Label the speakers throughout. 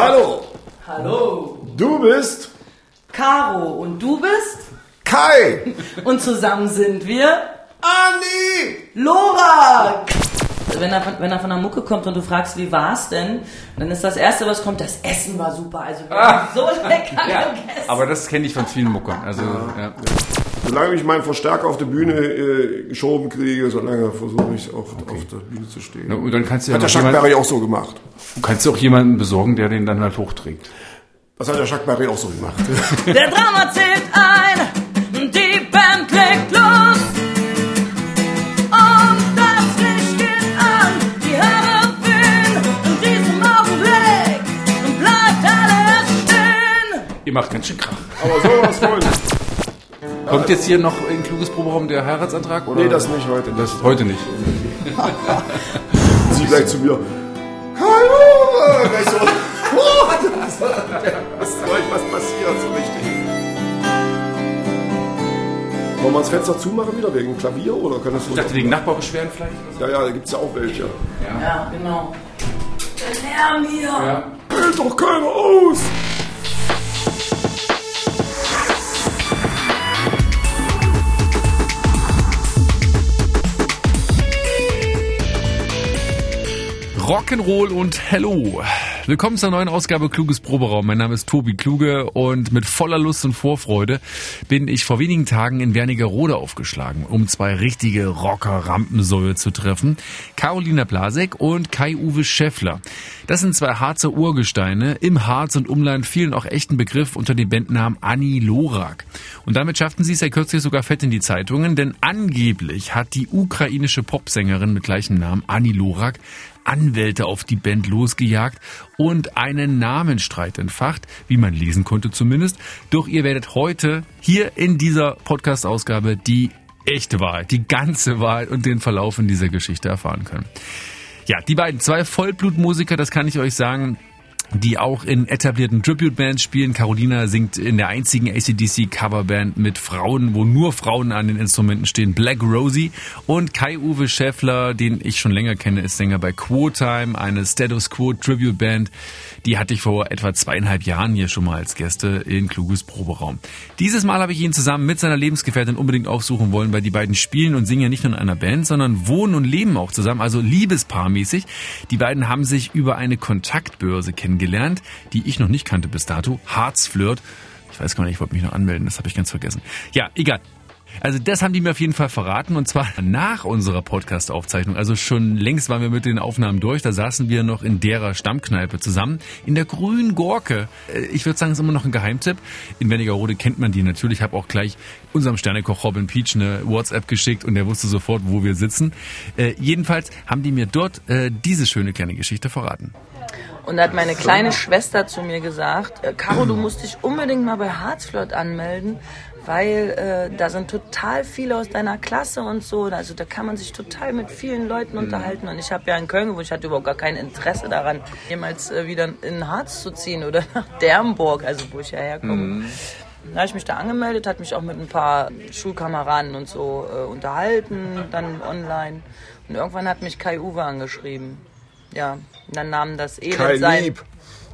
Speaker 1: Hallo,
Speaker 2: Hallo.
Speaker 1: du bist
Speaker 2: Caro und du bist?
Speaker 1: Kai.
Speaker 2: Und zusammen sind wir
Speaker 1: Andi.
Speaker 2: Lora. Wenn er, von, wenn er von der Mucke kommt und du fragst, wie war's denn, dann ist das Erste, was kommt, das Essen war super. Also wir haben so lecker
Speaker 3: Ja,
Speaker 2: gegessen.
Speaker 3: aber das kenne ich von vielen Muckern. Also, ja.
Speaker 1: Solange ich meinen Verstärker auf der Bühne äh, geschoben kriege, solange versuche ich auch auf der Bühne zu stehen.
Speaker 3: Na, Und dann kannst du ja
Speaker 1: Hat der Chuck Berry auch so gemacht.
Speaker 3: kannst du auch jemanden besorgen, der den dann halt hochträgt.
Speaker 1: Das hat der Chuck Berry auch so gemacht.
Speaker 2: Der Drama zählt ein, die Band legt los. Und das Licht geht an, die Haare wehen. In diesem Augenblick bleibt alles stehen.
Speaker 3: Ihr macht ganz schön Krach.
Speaker 1: Aber sowas von.
Speaker 3: Kommt jetzt hier noch in kluges Proberaum der Heiratsantrag? Oder?
Speaker 1: Nee, das nicht heute.
Speaker 3: Das heute nicht.
Speaker 1: Sie gleich zu mir. Hallo! Gleich so. Oh, was soll was passiert so richtig? Wollen wir das Fenster zumachen wieder wegen Klavier oder kann das
Speaker 3: Ich dachte, wegen Nachbarbeschwerden vielleicht? oder
Speaker 1: Ja, ja, da gibt es ja auch welche.
Speaker 2: Ja, genau. Der Lärm hier.
Speaker 3: so? Ja.
Speaker 1: Hält doch keiner aus!
Speaker 3: Rock'n'Roll und Hello. Willkommen zur neuen Ausgabe Kluges Proberaum. Mein Name ist Tobi Kluge und mit voller Lust und Vorfreude bin ich vor wenigen Tagen in Wernigerode aufgeschlagen, um zwei richtige Rocker-Rampensäue zu treffen. Carolina Blasek und Kai-Uwe Schäffler. Das sind zwei Harzer Urgesteine. Im Harz und Umland vielen auch echten Begriff unter dem Bandnamen Anni Lorak. Und damit schafften sie es ja kürzlich sogar fett in die Zeitungen, denn angeblich hat die ukrainische Popsängerin mit gleichem Namen Anni Lorak Anwälte auf die Band losgejagt und einen Namensstreit entfacht, wie man lesen konnte zumindest. Doch ihr werdet heute hier in dieser Podcast-Ausgabe die echte Wahrheit, die ganze Wahrheit und den Verlauf in dieser Geschichte erfahren können. Ja, die beiden, zwei Vollblutmusiker, das kann ich euch sagen, die auch in etablierten Tribute-Bands spielen. Carolina singt in der einzigen ACDC-Coverband mit Frauen, wo nur Frauen an den Instrumenten stehen, Black Rosie. Und Kai-Uwe Schäffler, den ich schon länger kenne, ist Sänger bei Quo-Time, eine Status Quo-Tribute-Band. Die hatte ich vor etwa zweieinhalb Jahren hier schon mal als Gäste in Kluges Proberaum. Dieses Mal habe ich ihn zusammen mit seiner Lebensgefährtin unbedingt aufsuchen wollen, weil die beiden spielen und singen ja nicht nur in einer Band, sondern wohnen und leben auch zusammen, also liebespaarmäßig. Die beiden haben sich über eine Kontaktbörse kennengelernt, die ich noch nicht kannte bis dato, Harzflirt. Ich weiß gar nicht, ich wollte mich noch anmelden, das habe ich ganz vergessen. Ja, egal. Also das haben die mir auf jeden Fall verraten und zwar nach unserer Podcast-Aufzeichnung. Also schon längst waren wir mit den Aufnahmen durch. Da saßen wir noch in derer Stammkneipe zusammen in der grünen Gorke. Äh, Ich würde sagen, es ist immer noch ein Geheimtipp. In Wernigerode kennt man die natürlich. Ich habe auch gleich unserem Sternekoch Robin Peach eine WhatsApp geschickt und der wusste sofort, wo wir sitzen. Äh, jedenfalls haben die mir dort äh, diese schöne kleine Geschichte verraten.
Speaker 4: Und da hat meine kleine Schwester zu mir gesagt, äh, Caro, du musst dich unbedingt mal bei Harzflirt anmelden, weil äh, da sind total viele aus deiner Klasse und so. Also da kann man sich total mit vielen Leuten unterhalten. Und ich habe ja in Köln gewohnt, ich hatte überhaupt gar kein Interesse daran, jemals äh, wieder in Harz zu ziehen oder nach Dernburg, also wo ich ja herkomme. Da habe ich mich da angemeldet, hat mich auch mit ein paar Schulkameraden und so äh, unterhalten, dann online. Und irgendwann hat mich Kai Uwe angeschrieben. Ja, und dann nahm das Elend
Speaker 1: Kai
Speaker 4: sein...
Speaker 1: Lieb.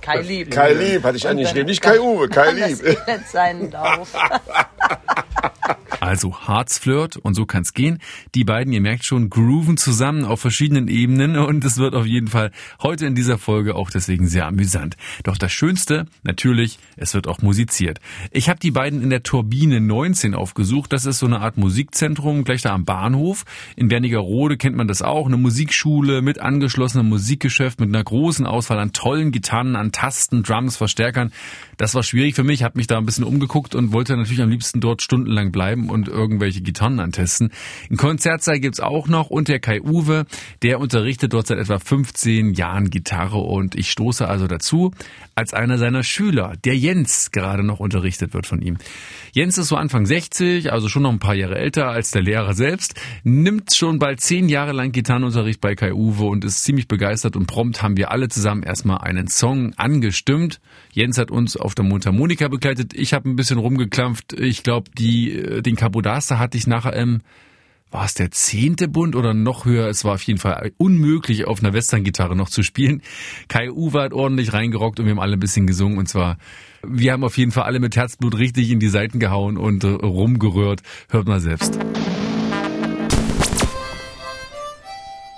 Speaker 4: Kai Lieb.
Speaker 1: Kai Lieb hatte ich angeschrieben, nicht Kai Uwe, Kai
Speaker 4: Das
Speaker 1: Lieb.
Speaker 4: Elend seinen Lauf.
Speaker 3: Also Harzflirt und so kann's gehen. Die beiden, ihr merkt schon, grooven zusammen auf verschiedenen Ebenen und es wird auf jeden Fall heute in dieser Folge auch deswegen sehr amüsant. Doch das Schönste, natürlich, es wird auch musiziert. Ich habe die beiden in der Turbine 19 aufgesucht. Das ist so eine Art Musikzentrum gleich da am Bahnhof. In Wernigerode kennt man das auch, eine Musikschule mit angeschlossenem Musikgeschäft, mit einer großen Auswahl an tollen Gitarren, an Tasten, Drums, Verstärkern. Das war schwierig für mich, habe mich da ein bisschen umgeguckt und wollte natürlich am liebsten dort stundenlang bleiben und irgendwelche Gitarren antesten. Ein Konzertsaal gibt's auch noch und der Kai Uwe, der unterrichtet dort seit etwa 15 Jahren Gitarre und ich stoße also dazu, als einer seiner Schüler, der Jens, gerade noch unterrichtet wird von ihm. Jens ist so Anfang 60, also schon noch ein paar Jahre älter als der Lehrer selbst, nimmt schon bald zehn Jahre lang Gitarrenunterricht bei Kai Uwe und ist ziemlich begeistert und prompt haben wir alle zusammen erstmal einen Song angestimmt. Jens hat uns auf der Mundharmonika begleitet. Ich habe ein bisschen rumgeklampft. Ich glaube, die äh, den Capodaster hatte ich nachher im
Speaker 5: war es der zehnte Bund oder noch höher? Es war auf jeden Fall unmöglich, auf einer Western-Gitarre noch zu spielen. Kai Uwe hat ordentlich reingerockt und wir haben alle ein bisschen gesungen und zwar, wir haben auf jeden Fall alle mit Herzblut richtig in die Seiten gehauen und äh, rumgerührt. Hört mal selbst.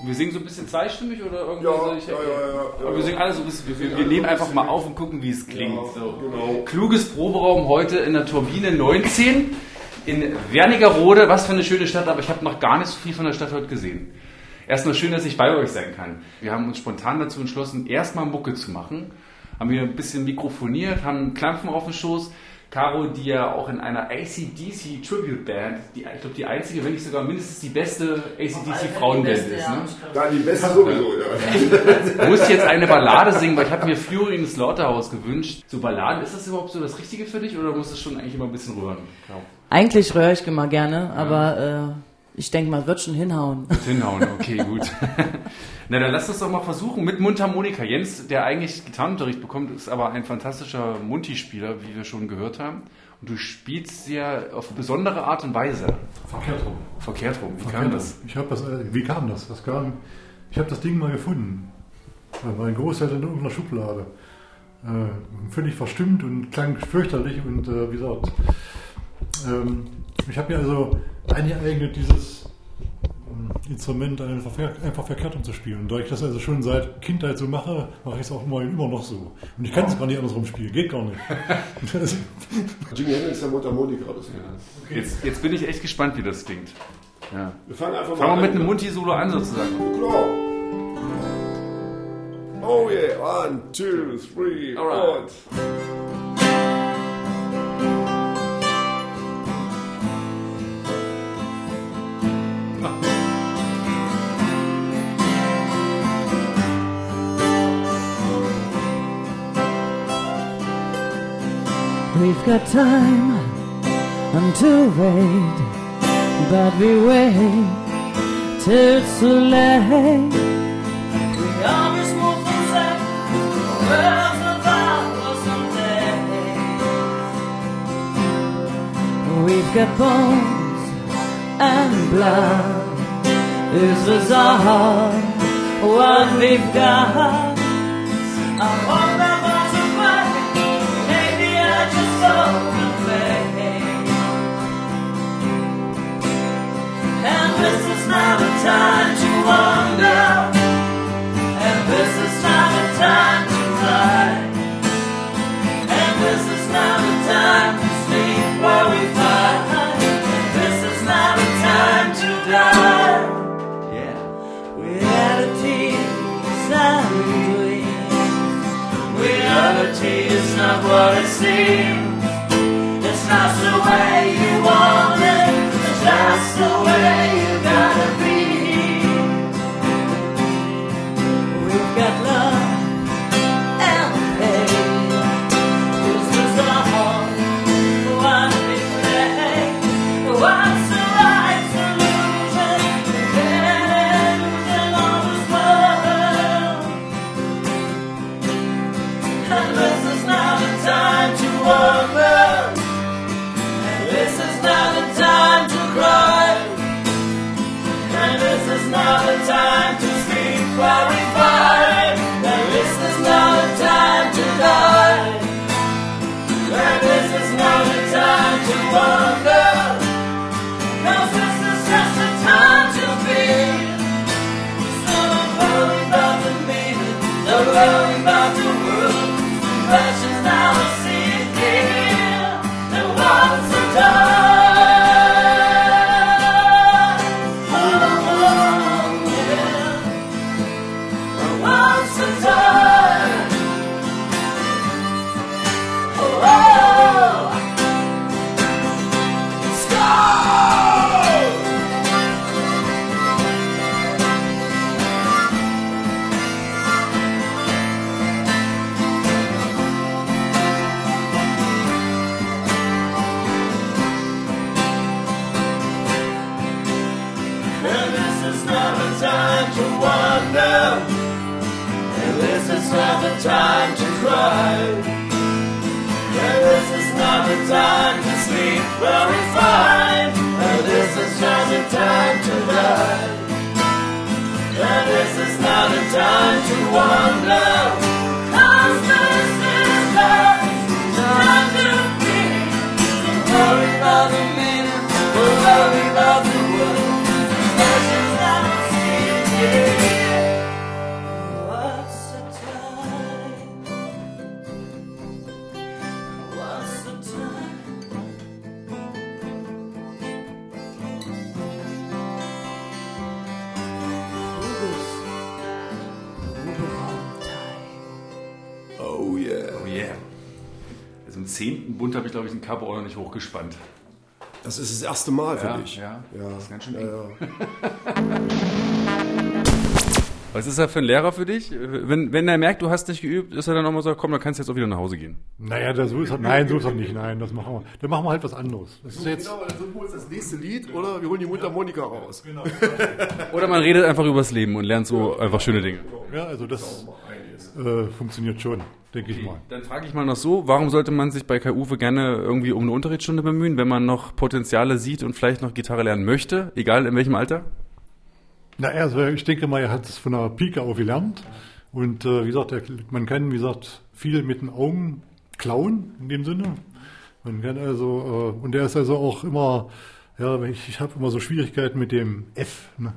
Speaker 3: Wir singen so ein bisschen zweistimmig oder irgendwie
Speaker 1: Ja,
Speaker 3: so? Ich,
Speaker 1: ja, ja, ja,
Speaker 3: Aber
Speaker 1: ja.
Speaker 3: wir singen alle so ein bisschen. Wir, wir nehmen einfach mal auf und gucken, wie es klingt.
Speaker 1: Ja,
Speaker 3: so.
Speaker 1: genau.
Speaker 3: Kluges Proberaum heute in der Turbine 19 in Wernigerode. Was für eine schöne Stadt, aber ich habe noch gar nicht so viel von der Stadt heute gesehen. Erstmal schön, dass ich bei euch sein kann. Wir haben uns spontan dazu entschlossen, erstmal Mucke zu machen. Haben hier ein bisschen mikrofoniert, haben Klampfen auf dem Schoß. Caro, die ja auch in einer ACDC Tribute Band, die, ich glaube die einzige, wenn nicht sogar mindestens die beste ACDC Frauenband ist. Ne?
Speaker 1: Da die beste sowieso, ja.
Speaker 3: Du musst jetzt eine Ballade singen, weil ich habe mir Fury in Slaughterhouse gewünscht. So Balladen, ist das überhaupt so das Richtige für dich oder musst du schon eigentlich immer ein bisschen rühren? Ja.
Speaker 4: Eigentlich röhre ich immer gerne, aber äh, ich denke mal, wird schon hinhauen.
Speaker 3: Hinhauen, okay, gut. Na, dann lass uns doch mal versuchen mit Mundharmonika. Jens, der eigentlich Gitarrenunterricht bekommt, ist aber ein fantastischer Munti-Spieler, wie wir schon gehört haben. Und du spielst ja auf besondere Art und Weise.
Speaker 6: Verkehrt rum.
Speaker 3: Verkehrt rum. Wie kam
Speaker 6: Verkehrt
Speaker 3: das?
Speaker 6: rum. Ich habe das, äh, wie kam das? Das kam, ich habe das Ding mal gefunden. Bei meinem Großeltern in irgendeiner Schublade. Äh, völlig verstimmt und klang fürchterlich und äh, wie gesagt, ähm, ich habe mir also eingeeignet, dieses ähm, Instrument einfach, verkehr- einfach verkehrt um zu spielen. Und da ich das also schon seit Kindheit so mache, mache ich es auch immer, immer noch so. Und ich kann es gar nicht andersrum spielen, geht gar nicht.
Speaker 1: Jimi Hendrix, der Mundharmonika, das ja.
Speaker 3: Jetzt, jetzt bin ich echt gespannt, wie das klingt. Ja.
Speaker 1: Wir fangen einfach mal
Speaker 3: Fangen wir mit einem Munti-Solo an sozusagen.
Speaker 1: Klar. Oh yeah, one, two, three,
Speaker 3: Alright.
Speaker 4: We've got time until wait, but we wait till it's too late. We always move from second, worlds without us someday. We've got bones and blood. This is all what we've got. Time to wonder. And this is not a time to cry. And this is not a time to sleep while we fight. This is not a time to die. Yeah, reality is not what it seems. It's not the way you want it. It's the way time to this is not time to die. Is not time to wonder.
Speaker 1: Erste Mal für
Speaker 3: Ja,
Speaker 1: dich.
Speaker 3: ja.
Speaker 1: ja.
Speaker 3: Das ist ganz schön eng.
Speaker 1: ja.
Speaker 3: Was ist er für ein Lehrer für dich? Wenn, wenn er merkt, du hast nicht geübt, ist er dann auch mal so, komm, dann kannst du jetzt auch wieder nach Hause gehen.
Speaker 6: Naja, so ist er, nein, so ist er nicht. Nein, das machen wir. Dann machen wir halt was anderes. Das ist jetzt,
Speaker 1: Genau, dann suchen wir uns das nächste Lied oder wir holen die Mundharmonika raus.
Speaker 3: Oder man redet einfach übers Leben und lernt so einfach schöne Dinge.
Speaker 6: ja, also das äh, funktioniert schon, denke ich mal.
Speaker 3: Dann frage ich mal noch so, warum sollte man sich bei Kai Uwe gerne irgendwie um eine Unterrichtsstunde bemühen, wenn man noch Potenziale sieht und vielleicht noch Gitarre lernen möchte, egal in welchem Alter?
Speaker 6: Na, also ich denke mal, er hat es von der Pike auf gelernt. Und äh, wie gesagt, man kann, wie gesagt, viel mit den Augen klauen, in dem Sinne. Man kann also, äh, und er ist also auch immer, ja, ich, ich habe immer so Schwierigkeiten mit dem F. Ne?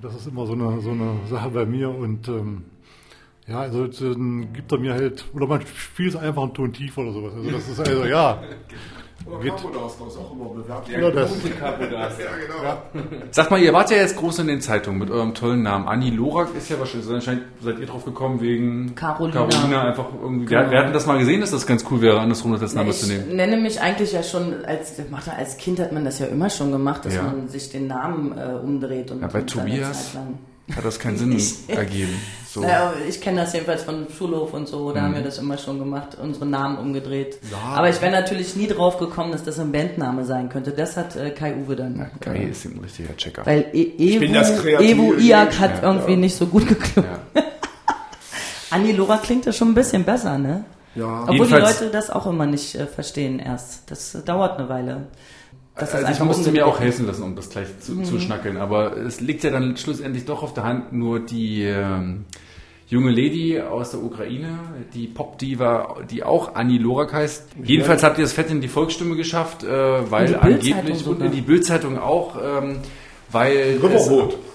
Speaker 6: Das ist immer so eine, so eine Sache bei mir. Und ähm, ja, also dann gibt er mir halt, oder man spielt es einfach einen Ton tiefer oder sowas. Also das ist also, ja. Geht.
Speaker 1: Carbonas, das ist auch immer bewerbt.
Speaker 6: Ja, das,
Speaker 1: Ja, genau.
Speaker 3: Sag mal, ihr wart ja jetzt groß in den Zeitungen mit eurem tollen Namen. Anni Lorak ist ja wahrscheinlich, anscheinend seid ihr drauf gekommen wegen
Speaker 4: Carolina.
Speaker 3: Carolina einfach irgendwie. Wir, wir hatten das mal gesehen, dass das ganz cool wäre, andersrum das als Name
Speaker 4: ich
Speaker 3: zu nehmen.
Speaker 4: nenne mich eigentlich ja schon, als, macht als Kind hat man das ja immer schon gemacht, dass
Speaker 3: Ja.
Speaker 4: man sich den Namen äh, umdreht. Und
Speaker 3: Ja, bei
Speaker 4: und
Speaker 3: Tobias? Hat das keinen Sinn ergeben. So.
Speaker 4: Naja, ich kenne das jedenfalls von Schulhof und so, da
Speaker 3: Mhm.
Speaker 4: haben wir das immer schon gemacht, unsere Namen umgedreht. Aber ich wäre natürlich nie drauf gekommen, dass das ein Bandname sein könnte. Das hat äh, Kai Uwe dann.
Speaker 3: Ja, Kai
Speaker 4: äh,
Speaker 3: ist ein richtiger Checker.
Speaker 4: weil e
Speaker 1: bin das
Speaker 4: Evo, Evo Iak hat
Speaker 3: Ja,
Speaker 4: irgendwie nicht so gut geklungen.
Speaker 3: Ja.
Speaker 4: Anni Lora klingt ja schon ein bisschen besser, ne?
Speaker 1: Ja.
Speaker 4: Obwohl
Speaker 3: Jedenfalls-
Speaker 4: die Leute das auch immer nicht äh, verstehen erst. Das äh, dauert eine Weile. Das
Speaker 3: Also ich musste mir auch helfen lassen, um das gleich zu, zu schnackeln. Aber es liegt ja dann schlussendlich doch auf der Hand, nur die ähm, junge Lady aus der Ukraine, die Pop-Diva, die auch Annie Lorak heißt. Jedenfalls habt ihr es fett in die Volksstimme geschafft, äh, weil angeblich und in die Bildzeitung auch, ähm, weil es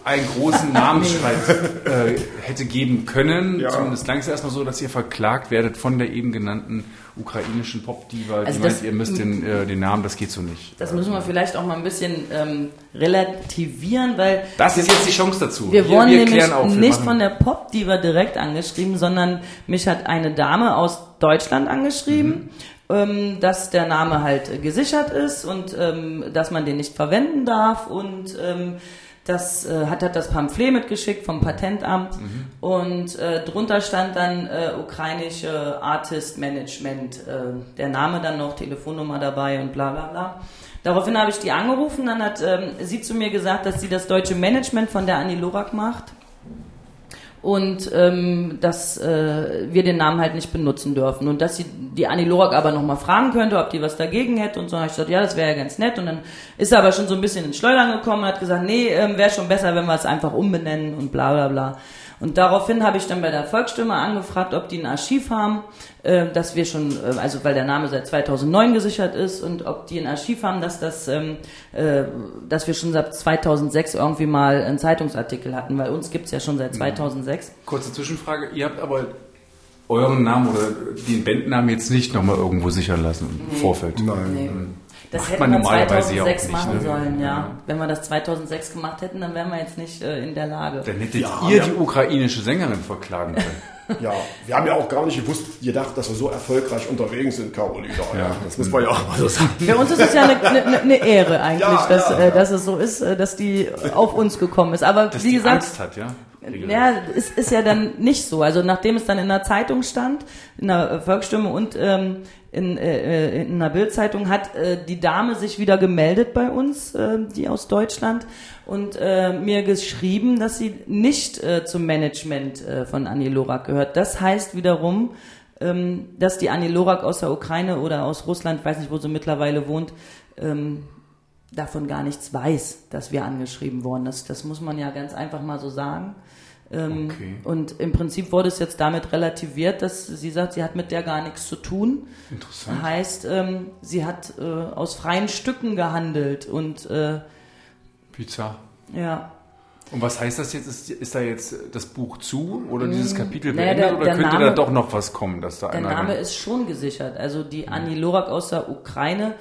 Speaker 3: einen großen Namensstreit äh, hätte geben können.
Speaker 1: Ja.
Speaker 3: Zumindest klang es erstmal so, dass ihr verklagt werdet von der eben genannten ukrainischen Pop-Diva,
Speaker 4: Also
Speaker 3: die
Speaker 4: das-
Speaker 3: meint, ihr müsst den, äh, den Namen, das geht so nicht.
Speaker 4: Das müssen wir vielleicht auch mal ein bisschen ähm, relativieren, weil
Speaker 3: Das ist jetzt die Chance dazu.
Speaker 4: wir wurden nämlich
Speaker 3: klären auf, wir
Speaker 4: nicht
Speaker 3: machen-
Speaker 4: von der Pop-Diva direkt angeschrieben, sondern mich hat eine Dame aus Deutschland angeschrieben,
Speaker 3: Mhm.
Speaker 4: Ähm, dass der Name halt gesichert ist und ähm, dass man den nicht verwenden darf und ähm, das äh, hat, hat das Pamphlet mitgeschickt vom Patentamt
Speaker 3: Mhm.
Speaker 4: und äh, drunter stand dann äh, ukrainische Artist Management, äh, der Name dann noch, Telefonnummer dabei und bla bla bla. Daraufhin habe ich die angerufen, dann hat ähm, sie zu mir gesagt, dass sie das deutsche Management von der Annie Lorak macht und ähm, dass äh, wir den Namen halt nicht benutzen dürfen und dass sie die Annie Lorak aber nochmal fragen könnte, ob die was dagegen hätte und so. habe ich gesagt, ja, das wäre ja ganz nett und dann ist er aber schon so ein bisschen ins Schleudern gekommen und hat gesagt, nee, ähm, wäre schon besser, wenn wir es einfach umbenennen und bla bla bla. Und daraufhin habe ich dann bei der Volksstimme angefragt, ob die ein Archiv haben, äh, dass wir schon, äh, also weil der Name seit 2009 gesichert ist und ob die ein Archiv haben, dass das, ähm, äh, dass wir schon seit 2006 irgendwie mal einen Zeitungsartikel hatten, weil uns gibt's ja schon seit 2006.
Speaker 3: Kurze Zwischenfrage. Ihr habt aber euren Namen oder den Bandnamen jetzt nicht nochmal irgendwo sichern lassen im Vorfeld.
Speaker 1: Nein.
Speaker 4: Nee. Das
Speaker 3: Macht
Speaker 4: hätten
Speaker 3: man
Speaker 4: wir
Speaker 3: normalerweise ja auch
Speaker 4: 2006
Speaker 3: nicht,
Speaker 4: machen
Speaker 3: ne?
Speaker 4: sollen, ja.
Speaker 3: Ja.
Speaker 4: Wenn wir das 2006 gemacht hätten, dann wären wir jetzt nicht äh, in der Lage.
Speaker 3: Dann hättet
Speaker 1: Ja,
Speaker 3: ihr
Speaker 1: ja.
Speaker 3: die ukrainische Sängerin verklagen können.
Speaker 1: Ja, wir haben ja auch gar nicht gewusst, gedacht, dass wir so erfolgreich unterwegs sind, Carolina. Ja.
Speaker 3: Ja.
Speaker 1: Das muss man ja auch mal so sagen.
Speaker 4: Für uns ist es ja eine, eine, eine Ehre eigentlich,
Speaker 1: Ja,
Speaker 4: dass,
Speaker 1: ja,
Speaker 4: äh,
Speaker 1: ja.
Speaker 4: dass es so ist, äh, dass die auf uns gekommen ist. Aber
Speaker 3: Dass
Speaker 4: wie
Speaker 3: die
Speaker 4: gesagt,
Speaker 3: Angst hat, ja?
Speaker 4: Ja, es ist ja dann nicht so. Also nachdem es dann in der Zeitung stand, in der äh, Volksstimme und ähm, in, äh, in einer Bildzeitung, hat äh, die Dame sich wieder gemeldet bei uns, äh, die aus Deutschland, und äh, mir geschrieben, dass sie nicht äh, zum Management äh, von Annie Lorak gehört. Das heißt wiederum, ähm, dass die Annie Lorak aus der Ukraine oder aus Russland, ich weiß nicht, wo sie mittlerweile wohnt, ähm, davon gar nichts weiß, dass wir angeschrieben wurden. Das, das muss man ja ganz einfach mal so sagen. Ähm,
Speaker 3: Okay.
Speaker 4: Und im Prinzip wurde es jetzt damit relativiert, dass sie sagt, sie hat mit der gar nichts zu tun.
Speaker 3: Interessant.
Speaker 4: Heißt, ähm, sie hat äh, aus freien Stücken gehandelt und äh,
Speaker 3: Bizarr.
Speaker 4: ja.
Speaker 3: Und was heißt das jetzt? Ist, ist da jetzt das Buch zu oder dieses Kapitel
Speaker 4: Mm, Naja,
Speaker 3: beendet
Speaker 4: der-
Speaker 3: oder
Speaker 4: der
Speaker 3: könnte da
Speaker 4: Name-
Speaker 3: doch noch was kommen, dass da
Speaker 4: Der Name ist schon gesichert. Also die Annie Lorak aus der Ukraine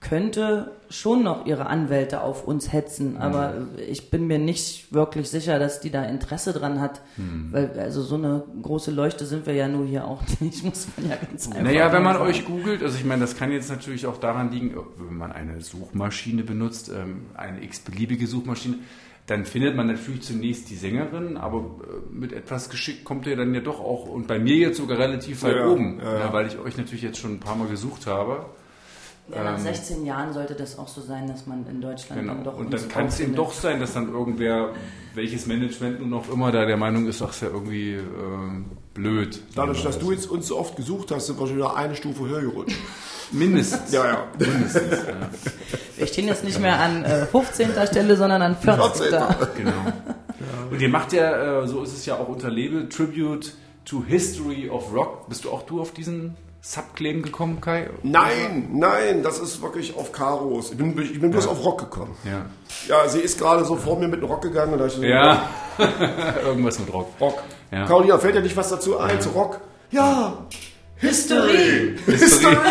Speaker 4: könnte schon noch ihre Anwälte auf uns hetzen, aber ich bin mir nicht wirklich sicher, dass die da Interesse dran hat, weil also so eine große Leuchte sind wir ja nur hier auch nicht, muss man ja ganz einfach
Speaker 3: Naja, wenn man
Speaker 4: sagen.
Speaker 3: euch googelt, also ich meine, das kann jetzt natürlich auch daran liegen, wenn man eine Suchmaschine benutzt, ähm, eine x-beliebige Suchmaschine, dann findet man natürlich zunächst die Sängerin, aber äh, mit etwas Geschick kommt ihr dann ja doch auch, und bei mir jetzt sogar relativ weit
Speaker 1: Ja,
Speaker 3: oben,
Speaker 1: ja, ja.
Speaker 3: Ja, weil ich euch natürlich jetzt schon ein paar Mal gesucht habe.
Speaker 4: Ja, nach 16 Jahren sollte das auch so sein, dass man in Deutschland
Speaker 3: Genau.
Speaker 4: dann doch
Speaker 3: Und dann kann es eben doch sein, dass dann irgendwer, welches Management nun auch immer da der Meinung ist, ach, ist ja irgendwie ähm, blöd.
Speaker 1: Dadurch, dass du jetzt uns so oft gesucht hast, sind wir schon wieder eine Stufe höher gerutscht.
Speaker 3: Mindestens.
Speaker 1: Ja, ja.
Speaker 4: Wir stehen jetzt nicht mehr an äh, 15. Stelle, sondern an 14.
Speaker 3: Genau. Und ihr macht ja, äh, so ist es ja auch unter Label, Tribute to History of Rock. Bist du auch du auf diesen Subclaim gekommen, Kai?
Speaker 1: Nein, nein, das ist wirklich auf Karos. Ich bin, ich bin bloß auf Rock gekommen.
Speaker 3: Ja.
Speaker 1: Ja, sie ist gerade so vor mir mit dem Rock gegangen und da ich so
Speaker 3: Ja. Irgendwas mit Rock.
Speaker 1: Rock.
Speaker 3: Ja.
Speaker 1: Carolina, fällt dir nicht was dazu ein zu Rock? Ja. History.
Speaker 3: History.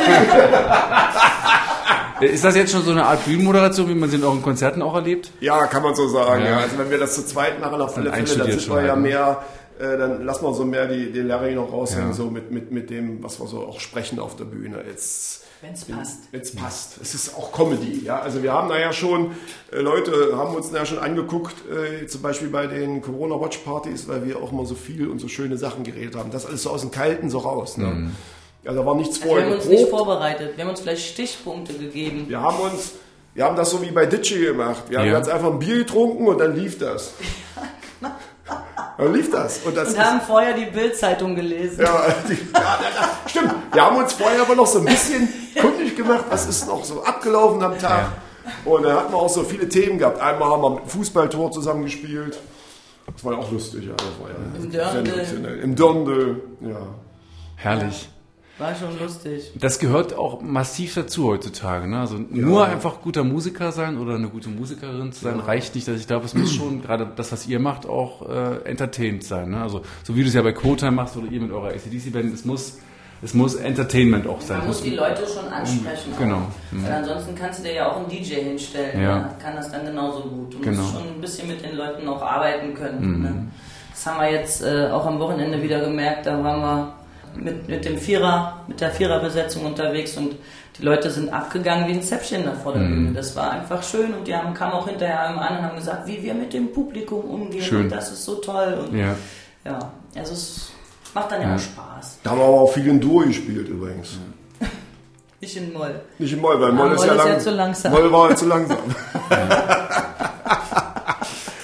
Speaker 3: Ist das jetzt schon so eine Art Bühnenmoderation, wie man sie in euren Konzerten auch erlebt?
Speaker 1: Ja, kann man so sagen.
Speaker 3: Ja.
Speaker 1: Ja. Also wenn wir das zu zweit machen, auf alle Fälle, dann sind wir ja
Speaker 3: ne?
Speaker 1: mehr, äh, dann lassen wir so mehr die, den Larry noch raushängen,
Speaker 3: Ja.
Speaker 1: so mit, mit, mit dem, was wir so auch sprechen auf der Bühne. Jetzt,
Speaker 4: Wenn es passt.
Speaker 1: Jetzt passt. Es ist auch Comedy. Ja? Also wir haben da ja schon, äh, Leute haben uns da ja schon angeguckt, äh, zum Beispiel bei den Corona-Watch-Partys, weil wir auch mal so viel und so schöne Sachen geredet haben. Das alles so aus dem Kalten so raus. Ne?
Speaker 3: Mhm.
Speaker 1: Also da war nichts
Speaker 4: Also wir
Speaker 1: vorher
Speaker 4: haben uns nicht
Speaker 1: geprobt.
Speaker 4: vorbereitet. Wir haben uns vielleicht Stichpunkte gegeben.
Speaker 1: Wir haben uns, wir haben das so wie bei Ditsche gemacht. Wir haben
Speaker 3: Ja.
Speaker 1: ganz einfach ein Bier getrunken und dann lief das. Dann lief das. Und das
Speaker 4: Und
Speaker 1: ist,
Speaker 4: haben vorher die Bildzeitung gelesen.
Speaker 1: ja, die, ja, stimmt. Wir haben uns vorher aber noch so ein bisschen kundig gemacht, was ist noch so abgelaufen am Tag. Und da hatten wir auch so viele Themen gehabt. Einmal haben wir mit dem Fußballtor zusammen gespielt. Das war ja auch lustig. Ja. Das war ja
Speaker 4: Im Dirndl.
Speaker 1: Im Dirndl, ja.
Speaker 3: Herrlich.
Speaker 4: War schon lustig.
Speaker 3: Das gehört auch massiv dazu heutzutage. Ne? Also nur einfach guter Musiker sein oder eine gute Musikerin zu sein, reicht nicht. Dass ich glaube, es muss schon, gerade das, was ihr macht, auch äh, entertained sein. Ne? Also so wie du es ja bei Quota machst oder ihr mit eurer ACDC-Band, es muss, es muss Entertainment auch sein.
Speaker 4: Man
Speaker 3: Es
Speaker 4: muss die Leute schon ansprechen. auch.
Speaker 3: Genau.
Speaker 4: Weil ansonsten kannst du dir ja auch einen DJ hinstellen.
Speaker 3: Ja.
Speaker 4: Der kann das dann genauso gut. Du
Speaker 3: Genau.
Speaker 4: musst schon ein bisschen mit den Leuten auch arbeiten können. Ne? Das haben wir jetzt äh, auch am Wochenende wieder gemerkt. Da waren wir mit, mit dem Vierer, mit der Viererbesetzung unterwegs und die Leute sind abgegangen wie ein Zäpfchen da vor der Bühne. Das war einfach schön und die haben, kamen auch hinterher immer an und haben gesagt, wie wir mit dem Publikum umgehen
Speaker 3: Schön.
Speaker 4: und das ist so toll. Und
Speaker 3: Ja.
Speaker 4: ja, also es macht dann ja,
Speaker 3: Ja.
Speaker 4: auch Spaß.
Speaker 1: Da haben wir aber auch viel in Dur gespielt übrigens.
Speaker 4: Nicht in Moll.
Speaker 1: Nicht in Moll, weil Moll,
Speaker 4: Ah,
Speaker 1: ist,
Speaker 4: Moll
Speaker 1: ja,
Speaker 4: ist
Speaker 1: lang,
Speaker 4: ja zu langsam.
Speaker 1: Moll war ja zu langsam.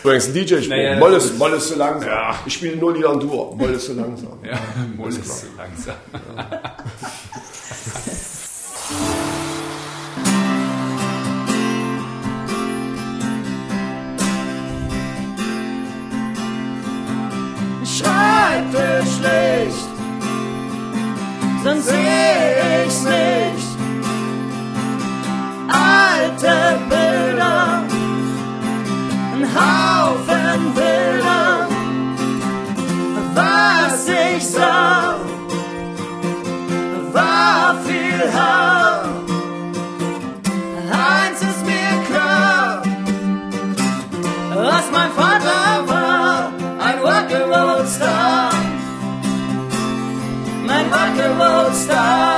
Speaker 1: Übrigens, ein DJ-Spruch.
Speaker 3: Naja,
Speaker 1: Moll, ist, Moll ist zu langsam. Ich spiele nur Lieder in Dur. Moll ist zu langsam.
Speaker 3: Ja, Moll ist so langsam.
Speaker 7: Schreibtisch schlecht, sonst seh ich's nicht. Alte Bilder, ein Haufen Bilder, was ich sah, war viel Haar. Eins ist mir klar, was mein Vater war, ein Rock'n'Roll-Star. Mein Rock'n'Roll-Star.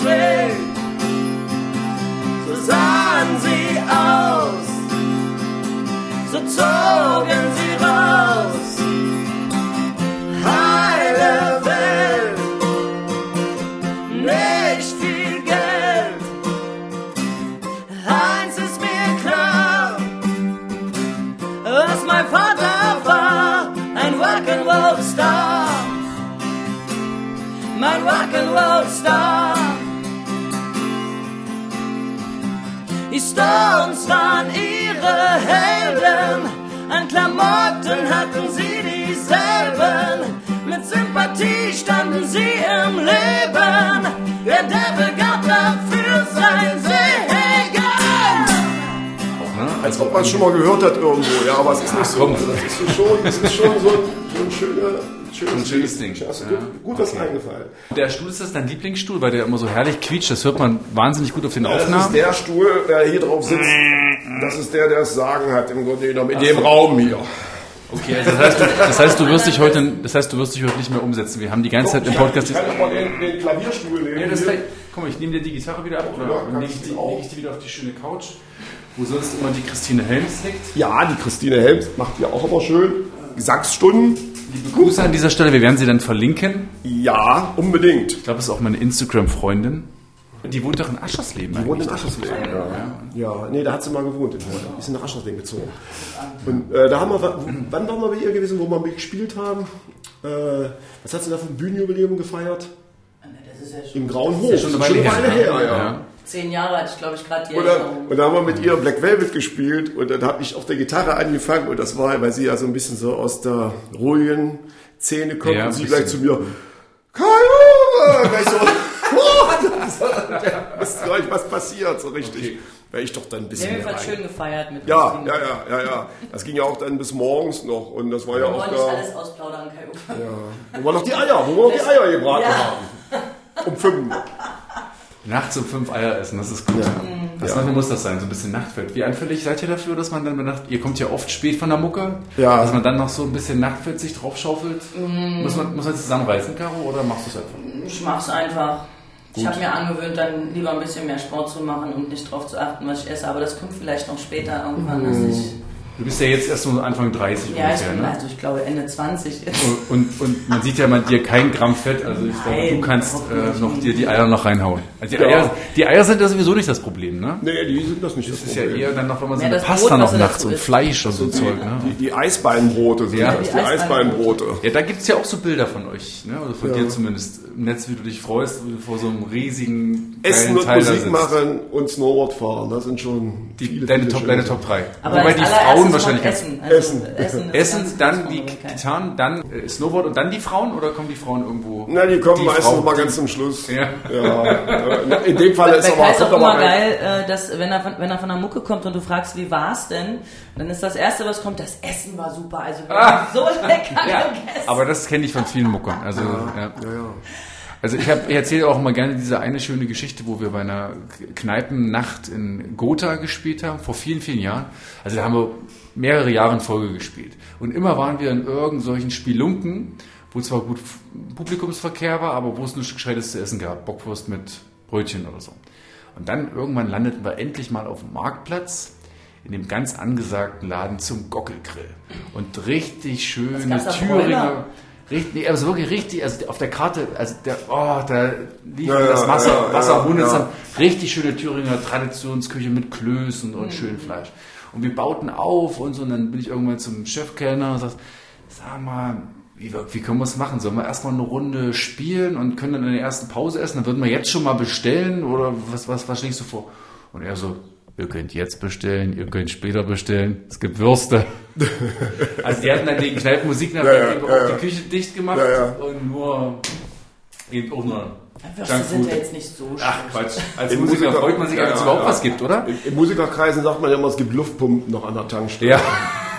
Speaker 7: Strick. So sahen sie aus, so zogen sie raus. Heile Welt nicht viel Geld. Eins ist mir klar, was mein Vater war, ein Rock'n'Roll-Star. Mein Rock'n'Roll-Star.
Speaker 2: Klamotten hatten sie dieselben. Mit Sympathie standen sie im Leben. Der Devil gab dafür sein Segen.
Speaker 1: Als ob man es schon mal gehört hat irgendwo, ja, aber es ist nicht so. Das ist schon, das ist schon so so ein schöner, schönes,
Speaker 3: Ein schönes Ding.
Speaker 1: Hast du
Speaker 3: Ja.
Speaker 1: gut, gut was eingefallen.
Speaker 3: Der Stuhl ist das dein Lieblingsstuhl, weil der immer so herrlich quietscht. Das hört man wahnsinnig gut auf den
Speaker 1: Das ist
Speaker 3: Aufnahmen.
Speaker 1: der Stuhl, der hier drauf sitzt. Das ist der, der es sagen hat im Grunde genommen, in dem Raum hier.
Speaker 3: Okay, also das heißt, du, das heißt, du wirst dich heute, das heißt, du wirst dich heute nicht mehr umsetzen. Wir haben die ganze Zeit im Podcast.
Speaker 1: Ich kann doch mal den, den Klavierstuhl nehmen.
Speaker 3: Ja, das mal, ich nehme dir die Gitarre wieder ab oder
Speaker 1: Ja,
Speaker 3: lege ich, die, leg ich die wieder auf die schöne Couch, wo sonst immer die Christine Helms liegt.
Speaker 1: ja, die Christine Helms macht hier auch immer schön Gesangsstunden.
Speaker 3: Liebe Grüße an dieser Stelle, wir werden sie dann verlinken.
Speaker 1: Ja, unbedingt.
Speaker 3: Ich glaube, das ist auch meine Instagram-Freundin. Die wohnt doch in Aschersleben.
Speaker 1: Die wohnt in. Aschersleben. Ja. ja, nee, da hat sie mal gewohnt. In Wohlen. Ist in Aschersleben gezogen. Und äh, da haben wir, wann waren wir bei ihr gewesen, wo wir mit gespielt haben? Äh, was hat sie da für ein Bühnenjubiläum gefeiert?
Speaker 8: Das ist ja schon
Speaker 1: Im Grauen Hof.
Speaker 3: ja schon eine Weile her, ne?
Speaker 1: her, ja.
Speaker 3: Ja.
Speaker 8: zehn Jahre alt, ich glaube ich gerade die
Speaker 1: Und, dann,
Speaker 8: Erinnerung.
Speaker 1: und da haben wir mit ihr Black Velvet gespielt und dann habe ich auf der Gitarre angefangen und das war, weil sie ja so ein bisschen so aus der ruhigen Szene kommt
Speaker 3: Ja,
Speaker 1: und sie gleich zu mir, Kai Uwe! Gleich so, da ist gleich was passiert, so richtig. Weil ich doch dann ein
Speaker 8: Wir
Speaker 1: bisschen
Speaker 8: haben jedenfalls
Speaker 1: rein.
Speaker 8: schön gefeiert mit
Speaker 1: Ja, ja, ja, ja, ja. Das ging ja auch dann bis morgens noch und das war ja
Speaker 8: Wir
Speaker 1: auch
Speaker 8: wollen nicht
Speaker 1: da,
Speaker 8: alles ausplaudern, Kai Uwe.
Speaker 1: wo wir noch die Eier, wo wir noch die Eier gebraten
Speaker 8: Ja.
Speaker 1: haben. Um fünf.
Speaker 3: Nachts um fünf Eier essen, das ist gut. Das manchmal muss das sein, so ein bisschen Nachtfett. Wie anfällig seid ihr dafür, dass man dann bei Nacht, ihr kommt ja oft spät von der Mucke,
Speaker 1: Ja.
Speaker 3: dass man dann noch so ein bisschen Nachtfett sich draufschaufelt? Muss, man, muss man zusammenreißen, Caro, oder machst du es einfach?
Speaker 8: Ich mach's einfach. Ich habe mir angewöhnt, dann lieber ein bisschen mehr Sport zu machen und nicht drauf zu achten, was ich esse. Aber das kommt vielleicht noch später irgendwann, dass ich.
Speaker 3: Du bist ja jetzt erst so Anfang 30
Speaker 8: Ja, ich
Speaker 3: ungefähr,
Speaker 8: bin
Speaker 3: ne?
Speaker 8: also ich glaube Ende 20 jetzt.
Speaker 3: Und, und man sieht ja bei dir kein Gramm Fett, also ich glaube,
Speaker 8: Nein,
Speaker 3: du kannst äh, noch dir die Eier noch reinhauen. Also die,
Speaker 1: Ja.
Speaker 3: Eier, die Eier sind ja sowieso nicht das Problem, ne?
Speaker 1: Nee, die sind das nicht
Speaker 3: Das ist ja
Speaker 1: Problem.
Speaker 3: eher dann noch, wenn man so
Speaker 8: Ja,
Speaker 3: eine
Speaker 8: das
Speaker 3: Pasta
Speaker 8: Brot,
Speaker 3: noch nachts und. Fleisch und so Zeug, ne?
Speaker 1: Die, die Eisbeinbrote sind
Speaker 3: Ja.
Speaker 1: das,
Speaker 8: Die
Speaker 1: die Eisbeinbrote.
Speaker 3: Ja, da gibt's ja auch so Bilder von euch, ne? oder von dir zumindest im Netz, wie du dich freust, wie du vor so einem riesigen
Speaker 1: Essen und
Speaker 3: Teil
Speaker 1: Musik machen und Snowboard fahren, das sind schon
Speaker 3: Die,
Speaker 1: viele,
Speaker 3: deine,
Speaker 1: viele
Speaker 3: Top, deine. Top 3.
Speaker 8: Aber
Speaker 3: Wobei die Frauen
Speaker 8: kommt
Speaker 3: wahrscheinlich ganz
Speaker 8: Essen. Also
Speaker 1: Essen.
Speaker 8: Essen,
Speaker 3: Essen, dann die. Gitarren, dann äh, Snowboard und dann die Frauen oder kommen die Frauen irgendwo?
Speaker 1: Na, die kommen meistens
Speaker 3: Frau-
Speaker 1: noch mal ganz zum Schluss.
Speaker 3: Ja.
Speaker 1: Ja. In dem Fall ist aber,
Speaker 8: ist auch immer geil, äh, dass wenn er, von, wenn er von der Mucke kommt und du fragst, wie war's denn, dann ist das Erste, was kommt, das Essen war super. Also wir haben so lecker
Speaker 3: Ah. Ja,
Speaker 8: gegessen.
Speaker 3: aber das kenne ich von vielen Muckern. Also, ja. Also ich, hab- ich erzähle auch immer gerne diese eine schöne Geschichte, wo wir bei einer Kneipennacht in Gotha gespielt haben, vor vielen, vielen Jahren. Also da haben wir mehrere Jahre in Folge gespielt. Und immer waren wir in irgend solchen Spielunken, wo zwar gut Publikumsverkehr war, aber wo es nur Gescheites zu essen gab. Bockwurst mit Brötchen oder so. Und dann irgendwann landeten wir endlich mal auf dem Marktplatz in dem ganz angesagten Laden zum Gockelgrill. Und richtig schöne Thüringer. Richtig, nee, also wirklich richtig, also auf der Karte, also der, oh, da lief
Speaker 1: Ja,
Speaker 3: das Wasser,
Speaker 1: ja,
Speaker 3: Wasser
Speaker 1: ja,
Speaker 3: runter
Speaker 1: ja.
Speaker 3: Richtig schöne Thüringer Traditionsküche mit Klößen
Speaker 1: Mhm.
Speaker 3: und schön Fleisch. Und wir bauten auf und so, und dann bin ich irgendwann zum Chefkellner und sag, sag mal, wie, wie können wir es machen? Sollen wir erstmal eine Runde spielen und können dann in der ersten Pause essen? Dann würden wir jetzt schon mal bestellen oder was, was, was schlägst du vor? Und er so, ihr könnt jetzt bestellen, ihr könnt später bestellen, es gibt Würste. Also die hatten dann die Kneipenmusik nach
Speaker 1: Ja, ja, ja,
Speaker 3: auch die Küche dicht gemacht und nur eben auch nur
Speaker 8: Würste sind ja jetzt nicht so schön.
Speaker 3: Ach Quatsch, als
Speaker 1: In
Speaker 3: Musiker
Speaker 1: Musiker-
Speaker 3: freut man sich,
Speaker 1: Ja,
Speaker 3: als es
Speaker 1: ja,
Speaker 3: überhaupt
Speaker 1: ja.
Speaker 3: was gibt, oder?
Speaker 1: in, in Musikerkreisen sagt man ja immer, es gibt Luftpumpen noch an der Tankstelle.
Speaker 3: Ja.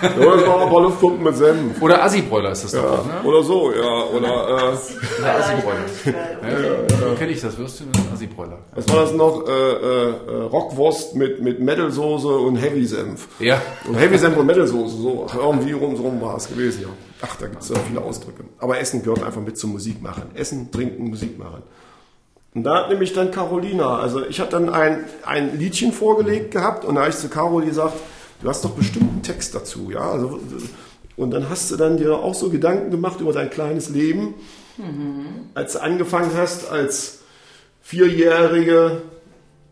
Speaker 1: Ja, das waren ein paar Luftpumpen mit Senf.
Speaker 3: Oder Assi-Bräuler ist das doch,
Speaker 1: Ja.
Speaker 3: ne?
Speaker 1: Oder so, ja. Oder, äh,
Speaker 3: Ja, Assi-Bräuler. Ja, so kenne ich das, Würstchen mit Assi-Bräuler.
Speaker 1: was war das noch? Äh, äh, äh, Rockwurst mit, mit Metal-Soße und Heavy-Senf.
Speaker 3: Ja.
Speaker 1: Und Heavy-Senf und Metal-Soße, so. Irgendwie rum, so rum war es gewesen, ja. Ach, da gibt es ja viele Ausdrücke. Aber Essen gehört einfach mit zum Musik machen. Essen, trinken, Musik machen. Und da hat nämlich dann Carolina, also ich hatte dann ein, ein Liedchen vorgelegt gehabt und da habe ich zu Carol gesagt, du hast doch bestimmt einen Text dazu, ja. Also, und dann hast du dann dir auch so Gedanken gemacht über dein kleines Leben, als du angefangen hast als Vierjährige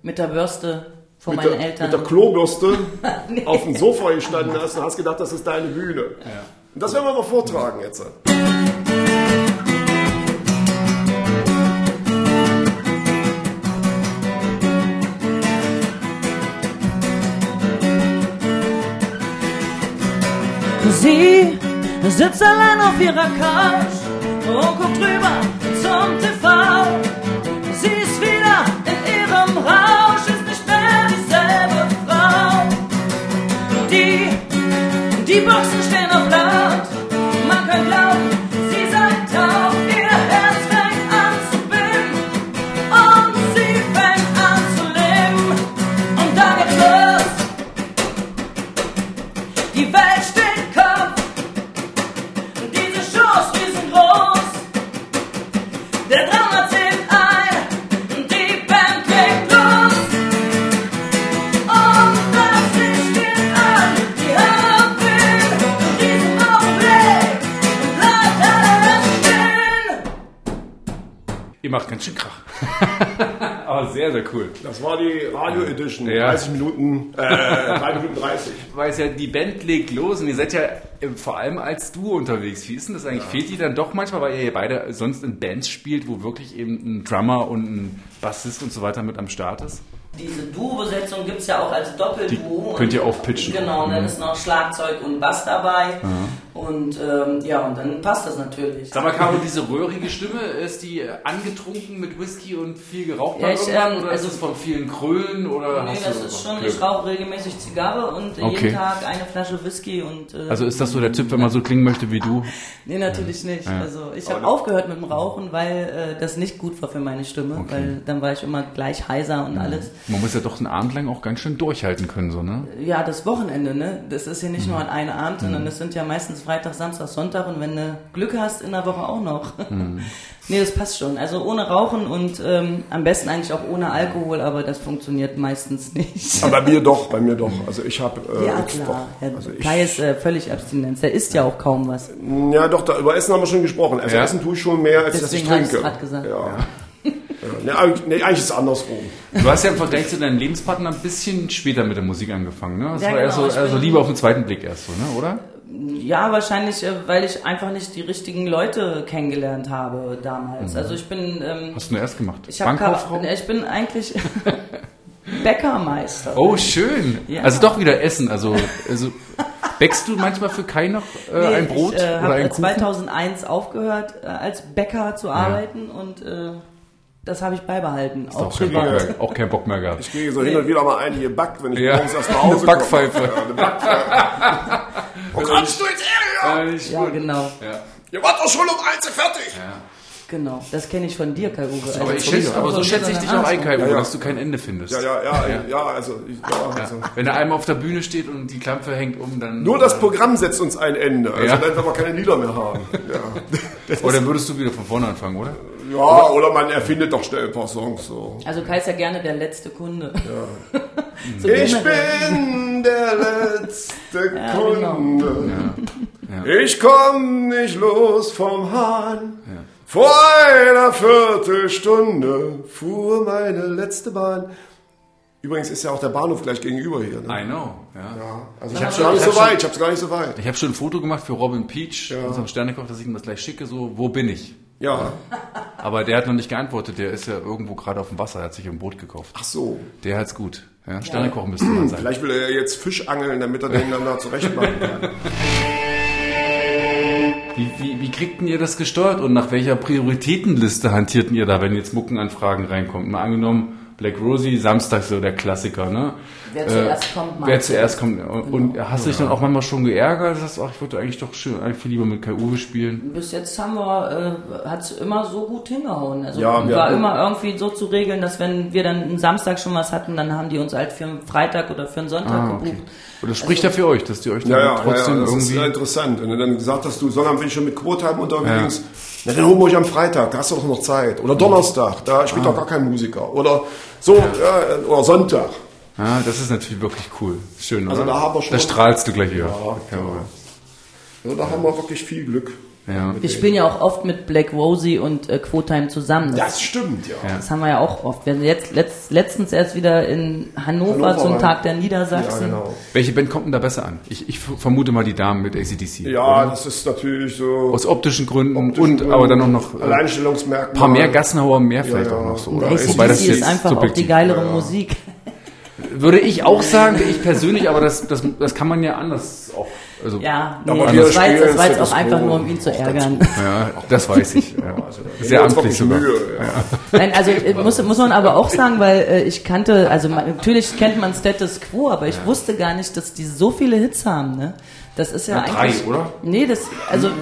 Speaker 8: Mit der Bürste von meinen
Speaker 1: der,
Speaker 8: Eltern.
Speaker 1: mit der Klobürste auf dem Sofa gestanden hast und hast gedacht, das ist deine Bühne. Und das werden wir mal vortragen jetzt.
Speaker 4: Sie sitzt allein auf ihrer Couch und guckt rüber zum TV. Sie ist wieder in ihrem Rausch, ist nicht mehr dieselbe Frau. Die, die Boxen stehen auf laut, man kann glauben,
Speaker 1: Edition.
Speaker 3: Ja.
Speaker 1: 30 Minuten, äh, 3 Minuten 30.
Speaker 3: Weiß ja, die Band legt los und ihr seid ja äh, vor allem als Duo unterwegs. Wie ist denn das eigentlich? Fehlt die dann doch manchmal, weil ihr ja beide sonst in Bands spielt, wo wirklich eben ein Drummer und ein Bassist und so weiter mit am Start ist?
Speaker 4: Diese Duo-Besetzung gibt es ja auch als Doppelduo.
Speaker 3: Die könnt ihr
Speaker 4: Und-
Speaker 3: aufpitchen.
Speaker 4: Genau, und dann
Speaker 3: Mhm.
Speaker 4: ist noch Schlagzeug und Bass dabei. Und ähm, ja, und dann passt das natürlich.
Speaker 3: Sag mal, Caro, diese röhrige Stimme, ist die angetrunken mit Whisky und viel geraucht
Speaker 4: Ja, ich, ähm,
Speaker 3: oder
Speaker 4: also-
Speaker 3: ist es von vielen Krölen? Oder
Speaker 4: Nee,
Speaker 3: hast
Speaker 4: das
Speaker 3: du
Speaker 4: ist schon,
Speaker 3: Glück?
Speaker 4: ich rauche regelmäßig Zigarre und
Speaker 3: Okay.
Speaker 4: jeden Tag eine Flasche Whisky und äh,
Speaker 3: Also ist das so der Tipp, wenn man so klingen möchte wie du?
Speaker 4: Nee, natürlich nicht. Also ich habe aufgehört mit dem Rauchen, weil äh, das nicht gut war für meine Stimme, weil dann war ich immer gleich heiser und alles.
Speaker 3: Man muss ja doch einen Abend lang auch ganz schön durchhalten können, so, ne?
Speaker 4: Ja, das Wochenende, ne? Das ist ja nicht
Speaker 3: Mhm.
Speaker 4: nur an einem Abend, sondern das sind ja meistens Freitag, Samstag, Sonntag und wenn du Glück hast, in der Woche auch noch.
Speaker 3: Mhm.
Speaker 4: nee, das passt schon. Also ohne Rauchen und ähm, am besten eigentlich auch ohne Alkohol, aber das funktioniert meistens nicht.
Speaker 1: Aber bei mir doch, bei mir doch. Also ich habe äh,
Speaker 4: ja, klar.
Speaker 1: doch.
Speaker 4: Herr
Speaker 1: Also ich,
Speaker 4: Kai ist äh, völlig Abstinenz. Der isst ja auch kaum was.
Speaker 1: ja, doch, da, über Essen haben wir schon gesprochen. Also
Speaker 3: Ja.
Speaker 1: Essen tue ich schon mehr, als
Speaker 4: Deswegen
Speaker 1: dass ich trinke.
Speaker 4: grad gesagt.
Speaker 1: Ja. ja. Nee, eigentlich, nee, eigentlich ist es andersrum.
Speaker 3: Du hast ja im Vergleich zu deinem Lebenspartner ein bisschen später mit der Musik angefangen, ne? Das
Speaker 4: Ja,
Speaker 3: war eher
Speaker 4: genau,
Speaker 3: so,
Speaker 4: ich
Speaker 3: also
Speaker 4: bin-
Speaker 3: Liebe auf den zweiten Blick erst so, ne? Oder?
Speaker 4: Ja, wahrscheinlich, äh, weil ich einfach nicht die richtigen Leute kennengelernt habe
Speaker 3: Mhm.
Speaker 4: damals. Also ich bin, ähm,
Speaker 3: Hast du nur erst gemacht?
Speaker 4: ich, hab
Speaker 3: Bankkauffrau?
Speaker 4: ich bin eigentlich Bäckermeister.
Speaker 3: Oh, schön.
Speaker 4: Ja.
Speaker 3: Also doch wieder Essen. Also, also bäckst du manchmal für Kai noch äh,
Speaker 4: Nee,
Speaker 3: ein Brot
Speaker 4: ich äh,
Speaker 3: oder
Speaker 4: habe
Speaker 3: ein Kuchen?
Speaker 4: 2001 aufgehört, äh, als Bäcker zu arbeiten und äh, das habe ich beibehalten, auch
Speaker 3: Auch kein, Bock
Speaker 4: privat.
Speaker 3: mehr, auch kein Bock mehr gehabt.
Speaker 1: Ich kriege so hin und wieder mal einen hier backt, wenn ich
Speaker 3: Ja.
Speaker 1: morgens erst nach Hause
Speaker 3: Eine Backpfeife.
Speaker 1: komme. Ja, eine Backpfeife. Wo kommst du jetzt her?
Speaker 3: Äh, ich-
Speaker 4: Ja, genau,
Speaker 3: ja.
Speaker 1: Ihr wart doch schon um eins fertig.
Speaker 4: Genau. Das kenne ich von dir, Kai Uwe. Also
Speaker 3: Aber, ich
Speaker 4: mir
Speaker 3: schätze, aber so schätze ich dich auch ein, Kai,
Speaker 1: Ja,
Speaker 3: Uwe,
Speaker 1: ja.
Speaker 3: dass du kein Ende findest.
Speaker 1: Ja, ja, ja, ja, ja, also, ja, also.
Speaker 3: Wenn er einmal auf der Bühne steht und die Klampe hängt um, dann...
Speaker 1: Nur das Programm setzt uns ein Ende. Also
Speaker 3: Ja.
Speaker 1: dann, wenn wir keine Lieder mehr haben. Ja.
Speaker 3: Oder dann würdest du wieder von vorne anfangen, oder?
Speaker 1: ja, oder man erfindet doch schnell ein paar Songs so.
Speaker 4: Also Kai ist ja gerne der letzte Kunde. so
Speaker 1: Ich bin der letzte
Speaker 4: Ja, genau.
Speaker 1: Kunde.
Speaker 3: Ja.
Speaker 1: Ich komm nicht los vom Hahn. Vor einer Viertelstunde fuhr meine letzte Bahn. Übrigens ist ja auch der Bahnhof gleich gegenüber hier. Ne?
Speaker 3: I know, ja.
Speaker 1: Ja, also ich
Speaker 3: hab
Speaker 1: hab's
Speaker 3: schon-
Speaker 1: gar nicht
Speaker 3: ich
Speaker 1: so weit. Ich hab's gar nicht so weit.
Speaker 3: Ich habe schon ein Foto gemacht für Robin Peach, unserem Sternekoch, dass ich ihm das gleich schicke, so, wo bin ich?
Speaker 1: Ja.
Speaker 3: Aber der hat noch nicht geantwortet, der ist ja irgendwo gerade auf dem Wasser, er hat sich ein Boot gekauft.
Speaker 1: Ach so.
Speaker 3: Der hat's gut. Ja, Sternekoch müsste man sein.
Speaker 1: Vielleicht will er ja jetzt Fisch angeln, damit er den dann da zurecht machen kann.
Speaker 3: Wie, wie, wie kriegten ihr das gesteuert und nach welcher Prioritätenliste hantierten ihr da, wenn jetzt Muckenanfragen reinkommen? Mal angenommen, Black Rosie, Samstag so der Klassiker, ne?
Speaker 4: Wer zuerst kommt, macht.
Speaker 3: Wer zuerst kommt. Und, und hast du dich dann auch manchmal schon geärgert? dass du, ach, ich würde eigentlich doch schön, eigentlich viel lieber mit Kai Uwe spielen.
Speaker 4: Bis jetzt haben wir, äh, hat es immer so gut hingehauen. Also
Speaker 1: Ja,
Speaker 4: war immer irgendwie so zu regeln, dass wenn wir dann einen Samstag schon was hatten, dann haben die uns halt für einen Freitag oder für einen Sonntag
Speaker 3: Ah, okay.
Speaker 4: gebucht.
Speaker 3: Und das spricht ja für euch, dass die euch dann
Speaker 1: Ja, ja, ja,
Speaker 3: trotzdem
Speaker 1: ja, das ist
Speaker 3: irgendwie...
Speaker 1: sehr interessant. Wenn du dann gesagt hast, du, Sonnabend bin ich schon mit Quotheim unterwegs, na, dann holen wir euch am Freitag, da hast du doch noch Zeit. Oder Donnerstag, da spielt
Speaker 3: Ah.
Speaker 1: doch gar kein Musiker. Oder so, ja, oder Sonntag.
Speaker 3: Ah, das ist natürlich wirklich cool. Schön,
Speaker 1: Also
Speaker 3: oder?
Speaker 1: da haben wir schon-
Speaker 3: Da strahlst du gleich wieder.
Speaker 1: Ja,
Speaker 3: Jawohl.
Speaker 1: Also da haben wir wirklich viel Glück.
Speaker 3: Ja.
Speaker 4: Wir spielen ja auch oft mit Black Rosie und äh, Quotime zusammen. Das,
Speaker 1: Das stimmt, ja.
Speaker 3: Ja.
Speaker 4: das haben wir ja auch oft. Wir sind jetzt letzt, letztens erst wieder in Hannover,
Speaker 1: Hannover
Speaker 4: zum Tag der
Speaker 1: Ja,
Speaker 4: Niedersachsen.
Speaker 1: genau.
Speaker 3: Welche Band kommt denn da besser an? Ich, ich vermute mal die Damen mit ACDC.
Speaker 1: Ja,
Speaker 3: oder?
Speaker 1: das ist natürlich so.
Speaker 3: Aus optischen Gründen
Speaker 1: optischen
Speaker 3: und
Speaker 1: Gründen,
Speaker 3: aber dann auch noch äh, ein
Speaker 1: Alleinstellungsmerkmal.
Speaker 3: paar mehr Gassenhauer mehr vielleicht
Speaker 1: ja.
Speaker 3: auch noch so. Oder?
Speaker 4: ACDC
Speaker 3: Wobei das
Speaker 4: ist
Speaker 3: jetzt
Speaker 4: einfach auch die
Speaker 3: subjektiv-
Speaker 4: geilere Musik.
Speaker 3: Würde ich auch sagen, ich persönlich, aber das, das, das kann man ja anders auch
Speaker 9: Also,
Speaker 4: Ja, nee,
Speaker 1: Aber
Speaker 4: das war jetzt,
Speaker 1: spielen
Speaker 4: das war jetzt auch einfach nur, um ihn zu ärgern.
Speaker 9: ja, das weiß ich. Ja.
Speaker 1: Wir
Speaker 9: Sehr amtlich sogar.
Speaker 1: Mühe, ja.
Speaker 4: Nein, also äh, muss, muss man aber auch sagen, weil äh, ich kannte, also man, natürlich kennt man Status Quo, aber ich wusste gar nicht, dass die so viele Hits haben, ne? Das ist ja
Speaker 3: Na, drei,
Speaker 4: eigentlich.
Speaker 3: oder?
Speaker 4: Nee, das, also.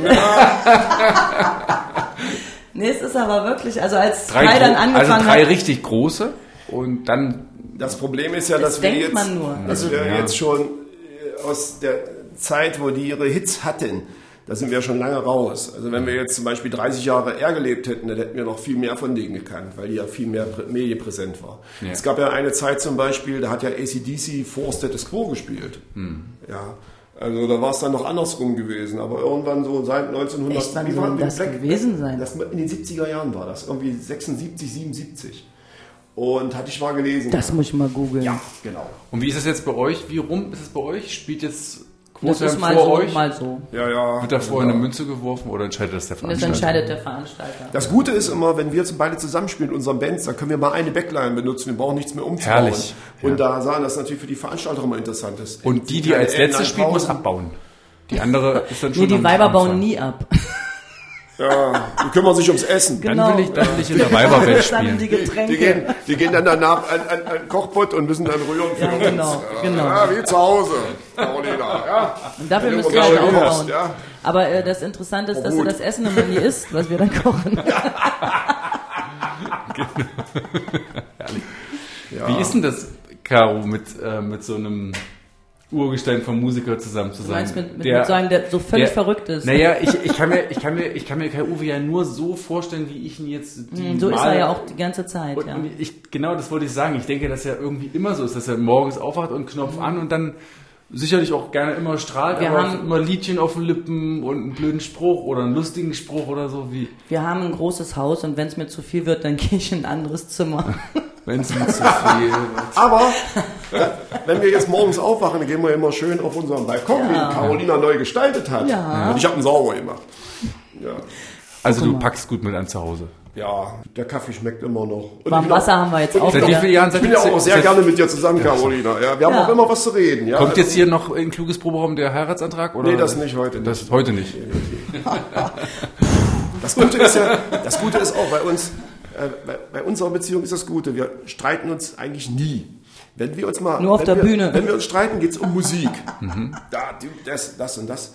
Speaker 4: nee, es ist aber wirklich, also als
Speaker 3: Drei,
Speaker 4: Kai dann
Speaker 3: gro-
Speaker 4: angefangen
Speaker 3: also drei
Speaker 4: hat.
Speaker 3: richtig große und dann
Speaker 1: Das Problem ist ja,
Speaker 4: Das
Speaker 1: dass wir jetzt,
Speaker 4: man nur.
Speaker 1: dass wir
Speaker 3: Ja.
Speaker 1: jetzt schon äh, aus der Zeit, wo die ihre Hits hatten, da sind wir schon lange raus. Also wenn wir jetzt zum Beispiel 30 Jahre R gelebt hätten, dann hätten wir noch viel mehr von denen gekannt, weil die ja viel mehr prä- medienpräsent war.
Speaker 3: Ja.
Speaker 1: Es gab ja eine Zeit zum Beispiel, da hat ja ACDC vor Status Quo gespielt.
Speaker 4: Hm.
Speaker 1: Ja. Also da war es dann noch andersrum gewesen, aber irgendwann so seit 1900...
Speaker 4: Echt, wann
Speaker 1: wie
Speaker 4: soll
Speaker 1: war-
Speaker 4: denn das gewesen sein?
Speaker 1: Das, in den 70er Jahren war das, irgendwie 76, 77. Und hatte ich mal gelesen.
Speaker 4: Das muss ich mal googeln.
Speaker 1: Ja, genau.
Speaker 3: Und wie ist es jetzt bei euch? Wie rum ist es bei euch? Spielt jetzt
Speaker 4: Das
Speaker 3: Quote
Speaker 4: ist mal so,
Speaker 3: euch?
Speaker 4: mal so.
Speaker 1: Ja, ja.
Speaker 3: Wird da vorher eine Münze geworfen oder entscheidet das der
Speaker 4: Das
Speaker 3: Veranstalter?
Speaker 4: entscheidet der Veranstalter.
Speaker 1: Das Gute ist immer, wenn wir jetzt beide zusammenspielen in unseren Bands, dann können wir mal eine Backline benutzen. Wir brauchen nichts mehr umzubauen.
Speaker 3: Herrlich.
Speaker 1: Und da sagen, das natürlich für die Veranstalter immer interessant ist.
Speaker 3: Und die, die
Speaker 1: Keine
Speaker 3: als letzte spielt, muss abbauen. Die andere ist dann schon
Speaker 4: Nee, die Weiber bauen nie ab.
Speaker 1: Ja, die kümmern sich ums Essen.
Speaker 3: Dann will ich, dann will ich in der Weiberwelt
Speaker 4: Dann
Speaker 3: spielen.
Speaker 4: die
Speaker 1: Die gehen, die gehen dann danach an, an, an Kochpott und müssen dann rühren für
Speaker 4: Ja,
Speaker 1: uns.
Speaker 4: genau, genau.
Speaker 1: Ja, wie zu Hause, Carolina. Ja.
Speaker 4: Und dafür ihr halt
Speaker 1: mal
Speaker 4: aufbauen.
Speaker 1: ja.
Speaker 4: Aber äh, das Interessante ist, dass
Speaker 1: gut.
Speaker 4: du das Essen immer nie isst, was wir dann kochen.
Speaker 3: Wie ist denn das, Caro, mit, äh, mit so einem Urgestein vom Musiker zusammen zu
Speaker 4: Du
Speaker 3: sein?
Speaker 4: meinst mit, mit, mit so einem, der so völlig verrückt ist.
Speaker 3: Naja, ich, ich, kann mir, ich, kann mir, ich kann mir Kai Uwe ja nur so vorstellen, wie ich ihn jetzt die
Speaker 4: Hm, so ist
Speaker 3: Male-
Speaker 4: er ja auch die ganze Zeit.
Speaker 3: Und,
Speaker 4: Ja.
Speaker 3: und ich, genau das wollte ich sagen. Ich denke, dass er irgendwie immer so ist, dass er morgens aufwacht und Knopf an und dann sicherlich auch gerne immer strahlt,
Speaker 4: Wir
Speaker 3: aber
Speaker 4: haben-
Speaker 3: immer Liedchen auf den Lippen und einen blöden Spruch oder einen lustigen Spruch oder so, wie
Speaker 4: Wir haben ein großes Haus und wenn es mir zu viel wird, dann gehe ich in ein anderes Zimmer.
Speaker 3: wenn es mir zu viel wird.
Speaker 1: Aber äh, wenn wir jetzt morgens aufwachen, dann gehen wir immer schön auf unseren Balkon,
Speaker 4: Ja.
Speaker 1: den Carolina neu gestaltet hat.
Speaker 4: Ja.
Speaker 1: Und ich habe ihn sauber gemacht. Ja.
Speaker 3: Also du packst gut mit an zu Hause.
Speaker 1: ja, der Kaffee schmeckt immer noch. Und
Speaker 4: Warm Wasser haben wir jetzt auch
Speaker 3: Seit wie vielen Jahren
Speaker 1: Ich bin ja auch sehr
Speaker 3: seit-
Speaker 1: gerne mit dir zusammen, Carolina. Ja, wir haben
Speaker 4: Ja.
Speaker 1: auch immer was zu reden. Ja?
Speaker 3: Kommt jetzt hier noch in kluges Proberaum der Heiratsantrag? Oder?
Speaker 1: Nee, das nicht heute.
Speaker 3: Das
Speaker 1: Nicht.
Speaker 3: heute nicht.
Speaker 1: Das Gute ist ja, das Gute ist auch bei uns, bei, bei unserer Beziehung ist das Gute. Wir streiten uns eigentlich nie. Wenn wir uns mal,
Speaker 4: Nur auf der
Speaker 1: wir,
Speaker 4: Bühne.
Speaker 1: Wenn wir uns streiten, geht es um Musik. Da, die- das, das und das.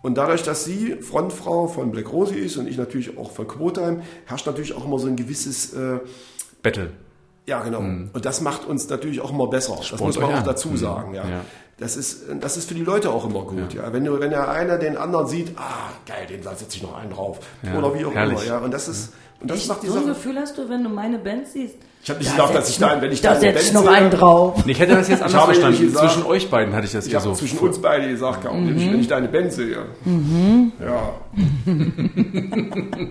Speaker 1: Und dadurch, dass sie Frontfrau von Black Rosie ist und ich natürlich auch von Quotheim, herrscht natürlich auch immer so ein gewisses äh,
Speaker 3: Battle.
Speaker 1: Ja, genau. Und das macht uns natürlich auch immer besser. Das
Speaker 3: Spornt
Speaker 1: muss man auch
Speaker 3: an.
Speaker 1: dazu sagen. Ja.
Speaker 3: Ja.
Speaker 1: Das, ist, das ist für die Leute auch immer gut. Ja. Wenn, du, wenn der einer den anderen sieht, ah, geil, den setze ich noch einen drauf.
Speaker 3: Ja,
Speaker 1: Oder wie auch
Speaker 3: herrlich.
Speaker 1: immer. Ja. Und das, ist, und das
Speaker 4: Echt?
Speaker 1: macht die
Speaker 4: so ein
Speaker 1: Sache.
Speaker 4: Gefühl hast du, wenn du meine Band siehst?
Speaker 1: Ich habe nicht gedacht, dass ich da, wenn ich
Speaker 4: Da
Speaker 1: eine
Speaker 4: setze ich noch
Speaker 1: sehe,
Speaker 4: einen drauf.
Speaker 3: Ich hätte das jetzt anders verstanden. Zwischen euch beiden hatte ich das
Speaker 1: Ich
Speaker 3: ja
Speaker 1: habe
Speaker 3: so.
Speaker 1: zwischen uns beide gesagt, Caro,
Speaker 4: Mhm.
Speaker 1: nämlich wenn ich deine Band sehe. Ja.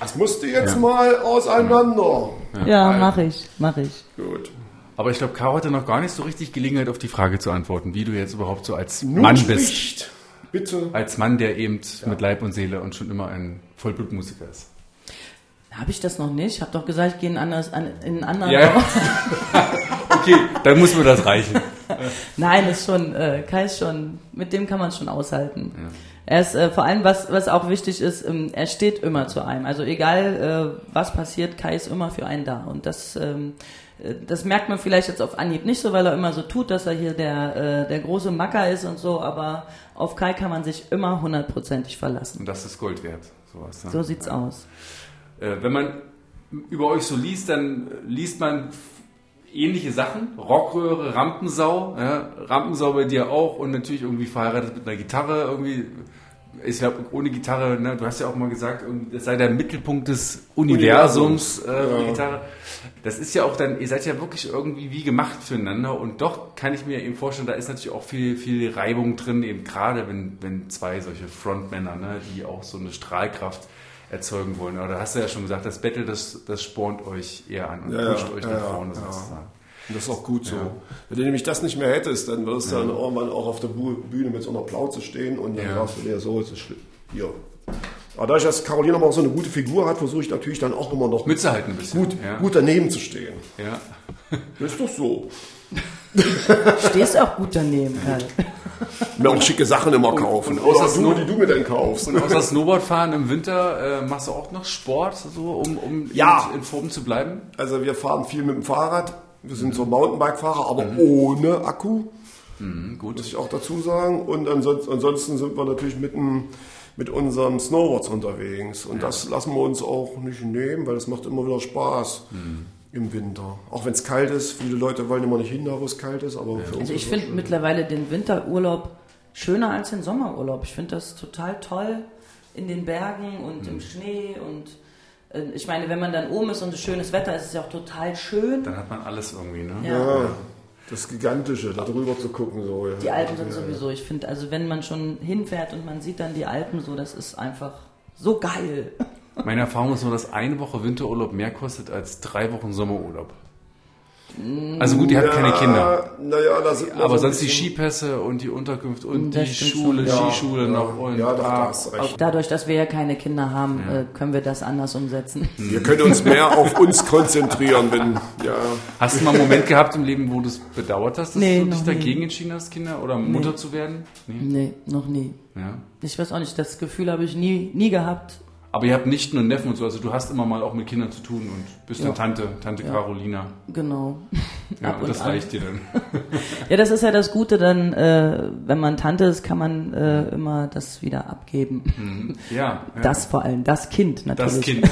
Speaker 1: Das musste jetzt mal auseinander.
Speaker 4: Ja, mach ich, mach ich.
Speaker 1: Gut.
Speaker 3: Aber ich glaube, Caro hatte noch gar nicht so richtig Gelegenheit, auf die Frage zu antworten, wie du jetzt überhaupt so als
Speaker 1: Nun
Speaker 3: Mann bist.
Speaker 1: spricht. Bitte.
Speaker 3: Als Mann, der eben mit Leib und Seele und schon immer ein Vollblutmusiker ist.
Speaker 4: Habe ich das noch nicht? Ich habe doch gesagt, ich gehe in, ein anderes- an- in einen anderen
Speaker 3: Ja.
Speaker 4: Raum.
Speaker 3: Okay, dann muss mir das reichen.
Speaker 4: Nein, ist schon, äh, Kai ist schon, mit dem kann man schon aushalten. Er ist äh, vor allem, was, was auch wichtig ist, ähm, er steht immer zu einem. Also egal, äh, was passiert, Kai ist immer für einen da. Und das, ähm, äh, das merkt man vielleicht jetzt auf Anhieb nicht so, weil er immer so tut, dass er hier der, äh, der große Macker ist und so, aber auf Kai kann man sich immer hundertprozentig verlassen.
Speaker 3: Und das ist Gold wert. Sowas, ne?
Speaker 4: So sieht's aus.
Speaker 3: Äh, wenn man über euch so liest, dann liest man ähnliche Sachen. Rockröhre, Rampensau. Ja, Rampensau bei dir auch und natürlich irgendwie verheiratet mit einer Gitarre. Irgendwie, ich glaube, ohne Gitarre, ne, du hast ja auch mal gesagt, das sei der Mittelpunkt des Universums, äh, die Gitarre. Das ist ja auch dann, ihr seid ja wirklich irgendwie wie gemacht füreinander und doch kann ich mir eben vorstellen, da ist natürlich auch viel, viel Reibung drin, eben gerade wenn, wenn zwei solche Frontmänner, ne, die auch so eine Strahlkraft erzeugen wollen. Aber da hast du ja schon gesagt, das Battle, das, das spornt euch eher an und
Speaker 1: Ja,
Speaker 3: pusht
Speaker 1: ja,
Speaker 3: euch
Speaker 1: ja,
Speaker 3: nach
Speaker 1: ja,
Speaker 3: vorne
Speaker 1: ja.
Speaker 3: sozusagen.
Speaker 1: Und das ist auch gut so. Wenn du nämlich das nicht mehr hättest, dann würdest du dann irgendwann auch auf der Bühne mit so einer Plauze stehen und dann
Speaker 3: Ja.
Speaker 1: sagst du dir, so ist es schlimm. Hier. Aber dadurch, dass Carolina mal so eine gute Figur hat, versuche ich natürlich dann auch immer noch
Speaker 3: Mitzuhalten ein bisschen.
Speaker 1: gut,
Speaker 3: ja.
Speaker 1: gut daneben zu stehen.
Speaker 3: Ja.
Speaker 1: Das ist doch so.
Speaker 4: Stehst auch gut daneben, Kai.
Speaker 1: Mir auch schicke Sachen immer kaufen.
Speaker 3: und außer
Speaker 1: Oder du,
Speaker 3: Snow-
Speaker 1: die du mir dann kaufst.
Speaker 3: Und außer Snowboardfahren im Winter äh, machst du auch noch Sport, so, um, um
Speaker 1: Ja.
Speaker 3: in, in Form zu bleiben?
Speaker 1: Also wir fahren viel mit dem Fahrrad. Wir sind so Mountainbike-Fahrer, aber ohne Akku.
Speaker 3: Gut.
Speaker 1: muss ich auch dazu sagen. Und ansonsten, ansonsten sind wir natürlich mit, dem, mit unseren Snowboards unterwegs. Und das lassen wir uns auch nicht nehmen, weil es macht immer wieder Spaß im Winter. Auch wenn es kalt ist. Viele Leute wollen immer nicht hin, da wo es kalt ist. Aber für uns
Speaker 4: Also ich finde
Speaker 1: schön.
Speaker 4: mittlerweile den Winterurlaub schöner als den Sommerurlaub. Ich finde das total toll in den Bergen und im Schnee und äh, ich meine, wenn man dann oben ist und es schönes Wetter ist, ist es ja auch total schön.
Speaker 3: Dann hat man alles irgendwie, ne?
Speaker 4: Ja.
Speaker 1: Ja, das Gigantische, da drüber zu gucken. So, ja.
Speaker 4: Die Alpen sind
Speaker 1: Ja,
Speaker 4: sowieso, ich finde, also wenn man schon hinfährt und man sieht dann die Alpen so, das ist einfach so geil.
Speaker 3: Meine Erfahrung ist nur, dass eine Woche Winterurlaub mehr kostet als drei Wochen Sommerurlaub. Also gut, ihr habt keine Kinder.
Speaker 1: Naja, da sind
Speaker 3: Aber
Speaker 1: so
Speaker 3: sonst die Skipässe und die Unterkunft und
Speaker 4: Das
Speaker 3: die Schule,
Speaker 4: schon.
Speaker 3: Skischule
Speaker 1: ja,
Speaker 3: noch und
Speaker 1: ja, doch, da
Speaker 3: ah,
Speaker 1: hast recht.
Speaker 4: Dadurch, dass wir ja keine Kinder haben, äh, können wir das anders umsetzen.
Speaker 1: Wir können uns mehr auf uns konzentrieren, wenn, ja.
Speaker 3: Hast du mal einen Moment gehabt im Leben, wo du es bedauert hast, dass
Speaker 4: Nee,
Speaker 3: du dich
Speaker 4: noch nie.
Speaker 3: dagegen entschieden hast, Kinder oder Mutter zu werden? Nee.
Speaker 4: Nee, noch nie.
Speaker 3: Ja.
Speaker 4: Ich weiß auch nicht, das Gefühl habe ich nie, nie gehabt.
Speaker 3: Aber ihr habt nicht nur Neffen und so, also du hast immer mal auch mit Kindern zu tun und bist
Speaker 4: Ja.
Speaker 3: eine Tante, Tante Carolina.
Speaker 4: Genau.
Speaker 3: Ja, und das
Speaker 4: an.
Speaker 3: reicht dir dann.
Speaker 4: Ja, das ist ja das Gute, dann, äh, wenn man Tante ist, kann man äh, immer das wieder abgeben.
Speaker 3: Ja, ja.
Speaker 4: Das vor allem, das Kind natürlich.
Speaker 3: das Kind.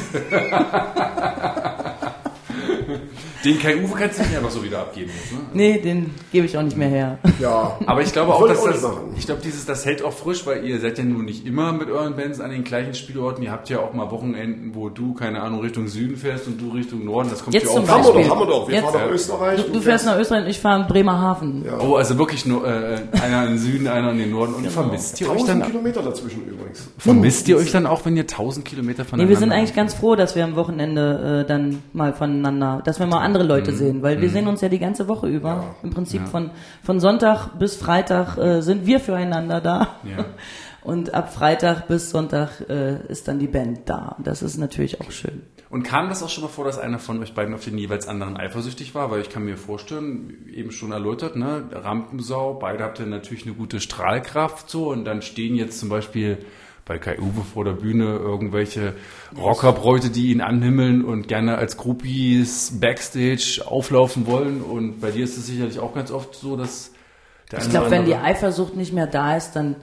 Speaker 3: Den Kai Uwe kannst du nicht einfach so wieder abgeben. Jetzt, ne?
Speaker 4: Nee, den gebe ich auch nicht mehr her.
Speaker 1: Ja,
Speaker 3: Aber ich glaube auch, dass das, ich glaube, dieses, das hält auch frisch, weil ihr seid ja nun nicht immer mit euren Bands an den gleichen Spielorten. Ihr habt ja auch mal Wochenenden, wo du, keine Ahnung, Richtung Süden fährst und du Richtung Norden. Das kommt
Speaker 4: Jetzt
Speaker 3: ja auch
Speaker 4: zum
Speaker 1: haben wir
Speaker 4: Beispiel.
Speaker 1: doch, haben wir doch. Wir
Speaker 4: Jetzt-
Speaker 1: fahren nach Österreich.
Speaker 4: Du, du fährst nach Österreich und ich fahre in Bremerhaven.
Speaker 1: Ja.
Speaker 3: Oh, also wirklich nur äh, einer in den Süden, einer in den Norden. Und vermisst ihr euch
Speaker 1: 1000
Speaker 3: dann?
Speaker 1: Kilometer dazwischen übrigens.
Speaker 3: Vermisst ihr euch dann auch, wenn ihr 1000 Kilometer voneinander?
Speaker 4: Nee, wir sind eigentlich ganz froh, dass wir am Wochenende äh, dann mal voneinander, dass wir mal andere Leute
Speaker 3: Mhm.
Speaker 4: sehen, weil wir sehen uns ja die ganze Woche über. Im Prinzip von, von Sonntag bis Freitag äh, sind wir füreinander da.
Speaker 3: Ja.
Speaker 4: Und ab Freitag bis Sonntag äh, ist dann die Band da. Das ist natürlich auch schön.
Speaker 3: Und kam das auch schon mal vor, dass einer von euch beiden auf den jeweils anderen eifersüchtig war? Weil ich kann mir vorstellen, eben schon erläutert, ne, Rampensau, beide habt ihr natürlich eine gute Strahlkraft so und dann stehen jetzt zum Beispiel bei Kai Uwe vor der Bühne irgendwelche Rockerbräute, die ihn anhimmeln und gerne als Groupies Backstage auflaufen wollen. Und bei dir ist es sicherlich auch ganz oft so, dass der
Speaker 4: Ich glaube, wenn die Eifersucht nicht mehr da ist, dann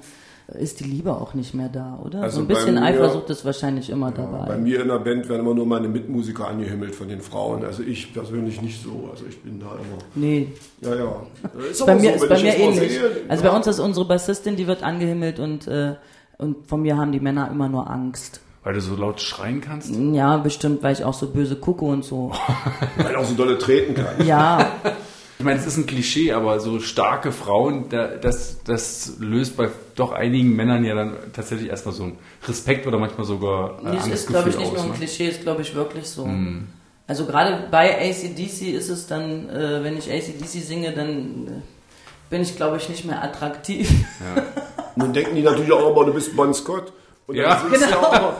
Speaker 4: ist die Liebe auch nicht mehr da, oder?
Speaker 1: Also
Speaker 4: so ein
Speaker 1: bei
Speaker 4: bisschen
Speaker 1: mir-
Speaker 4: Eifersucht ist wahrscheinlich immer
Speaker 1: Bei
Speaker 4: dabei.
Speaker 1: mir in der Band werden immer nur meine Mitmusiker angehimmelt von den Frauen. Also ich persönlich nicht so. Also ich bin da immer.
Speaker 4: Nee,
Speaker 1: Ja, ja. Ist
Speaker 4: bei mir
Speaker 1: so,
Speaker 4: ist bei mir ähnlich.
Speaker 1: sehe,
Speaker 4: Also
Speaker 1: ja.
Speaker 4: bei uns ist unsere Bassistin, die wird angehimmelt und äh, und von mir haben die Männer immer nur Angst.
Speaker 3: Weil du so laut schreien kannst?
Speaker 4: Ja, bestimmt, weil ich auch so böse gucke und so.
Speaker 1: Weil auch so dolle treten kann.
Speaker 4: Ja,
Speaker 3: Ich meine, es ist ein Klischee, aber so starke Frauen, da, das, das löst bei doch einigen Männern ja dann tatsächlich erstmal so ein Respekt oder manchmal sogar äh,
Speaker 4: das ist, glaube ich, nicht
Speaker 3: aus.
Speaker 4: nur ein
Speaker 3: Ne?
Speaker 4: Klischee, ist, glaube ich, wirklich so. Also gerade bei ACDC ist es dann, äh, wenn ich ACDC singe, dann äh, bin ich, glaube ich, nicht mehr attraktiv.
Speaker 1: Nun denken die natürlich auch immer, du bist Bon Scott. Und dann,
Speaker 3: Ja.
Speaker 1: singst, du auch immer,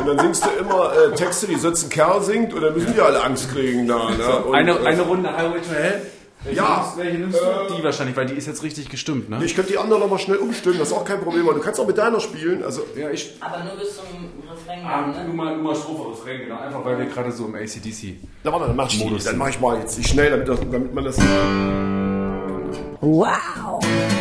Speaker 1: und dann singst du immer äh, Texte, die sonst ein Kerl singt und dann müssen die alle Angst kriegen da. Ne? Und,
Speaker 3: Eine,
Speaker 1: äh,
Speaker 3: eine Runde Highway to Hell? Welche
Speaker 1: Ja.
Speaker 3: nimmst, welche nimmst
Speaker 1: Äh,
Speaker 3: du? Die wahrscheinlich, weil die ist jetzt richtig gestimmt, ne?
Speaker 1: Ich könnte die andere nochmal schnell umstimmen, das ist auch kein Problem. Du kannst auch mit deiner spielen. Also,
Speaker 3: Ja, ich.
Speaker 4: Aber nur bis zum Refrain.
Speaker 3: Ah,
Speaker 4: ne?
Speaker 3: nur mal, nur mal Strophe, Refrain, genau. Einfach weil wir gerade so im ACDC.
Speaker 1: na warte, dann mach ich die.
Speaker 3: Modus
Speaker 1: Dann mach ich mal jetzt die schnell, damit, das, damit man das.
Speaker 4: Wow!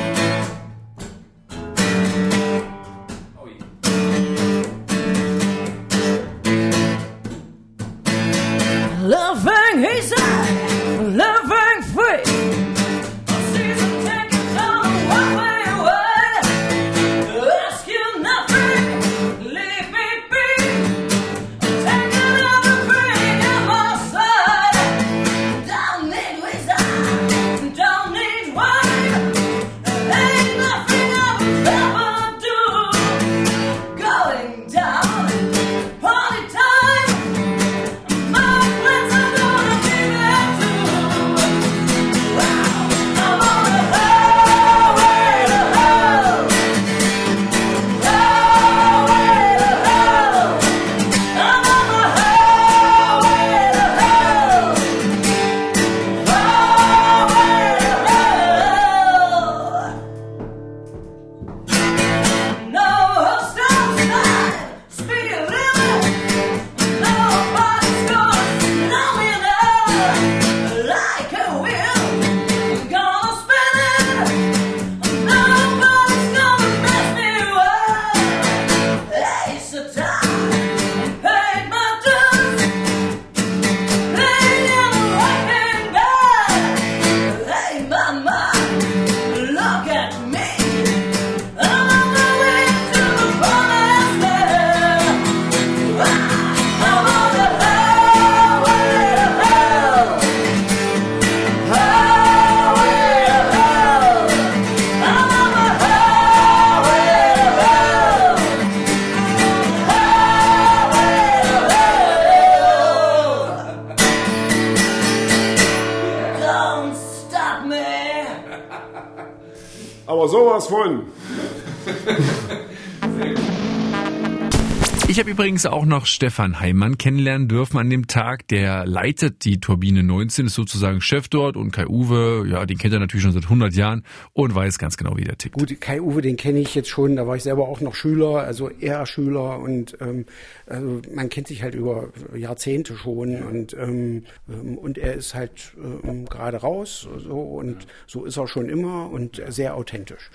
Speaker 9: Übrigens auch noch Stefan Heimann kennenlernen dürfen an dem Tag. Der leitet die Turbine 19, ist sozusagen Chef dort und Kai Uwe, ja, den kennt er natürlich schon seit 100 Jahren und weiß ganz genau, wie der tickt.
Speaker 10: Gut, Kai Uwe, den kenne ich jetzt schon, da war ich selber auch noch Schüler, also eher Schüler und ähm, also man kennt sich halt über Jahrzehnte schon und ähm, ähm, und er ist halt ähm, gerade raus so und so ist er schon immer und sehr authentisch.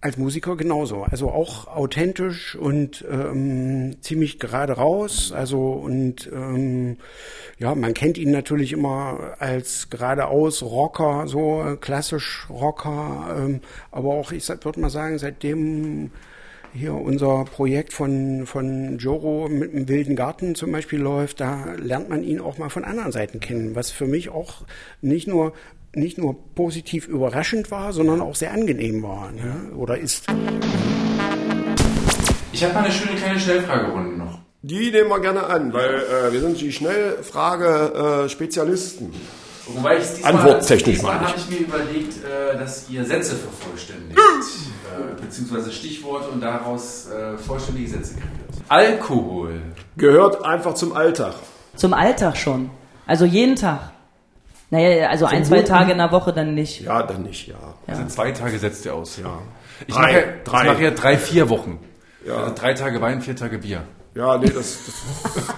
Speaker 10: Als Musiker genauso, also auch authentisch und ähm, ziemlich gerade raus, also und ähm, ja, man kennt ihn natürlich immer als geradeaus Rocker, so klassisch Rocker, ähm, aber auch ich würde mal sagen, seitdem hier unser Projekt von, von Joro mit dem wilden Garten zum Beispiel läuft, da lernt man ihn auch mal von anderen Seiten kennen, was für mich auch nicht nur nicht nur positiv überraschend war, sondern auch sehr angenehm war ne? oder ist.
Speaker 3: Ich habe mal eine schöne kleine Schnellfragerunde noch.
Speaker 1: Die nehmen wir gerne an, weil äh, wir sind die Schnellfrage-Spezialisten.
Speaker 3: Wobei ich diesmal,
Speaker 1: Antworttechnisch
Speaker 3: diesmal habe ich mir überlegt, äh, dass ihr Sätze vervollständigt, äh, beziehungsweise Stichworte und daraus äh, vollständige Sätze kreiert. Alkohol.
Speaker 1: Gehört einfach zum Alltag.
Speaker 4: Zum Alltag schon. Also jeden Tag. Naja, also ein, zwei Tage in der Woche dann nicht.
Speaker 1: Ja, dann nicht, ja.
Speaker 3: Also zwei Tage setzt ihr aus.
Speaker 1: Ja.
Speaker 3: Ich
Speaker 1: Drei.
Speaker 3: mache ja,
Speaker 1: Drei.
Speaker 3: ich mache ja drei, vier Wochen.
Speaker 1: Ja.
Speaker 3: Also drei Tage Wein, vier Tage Bier.
Speaker 1: Ja, nee, das, das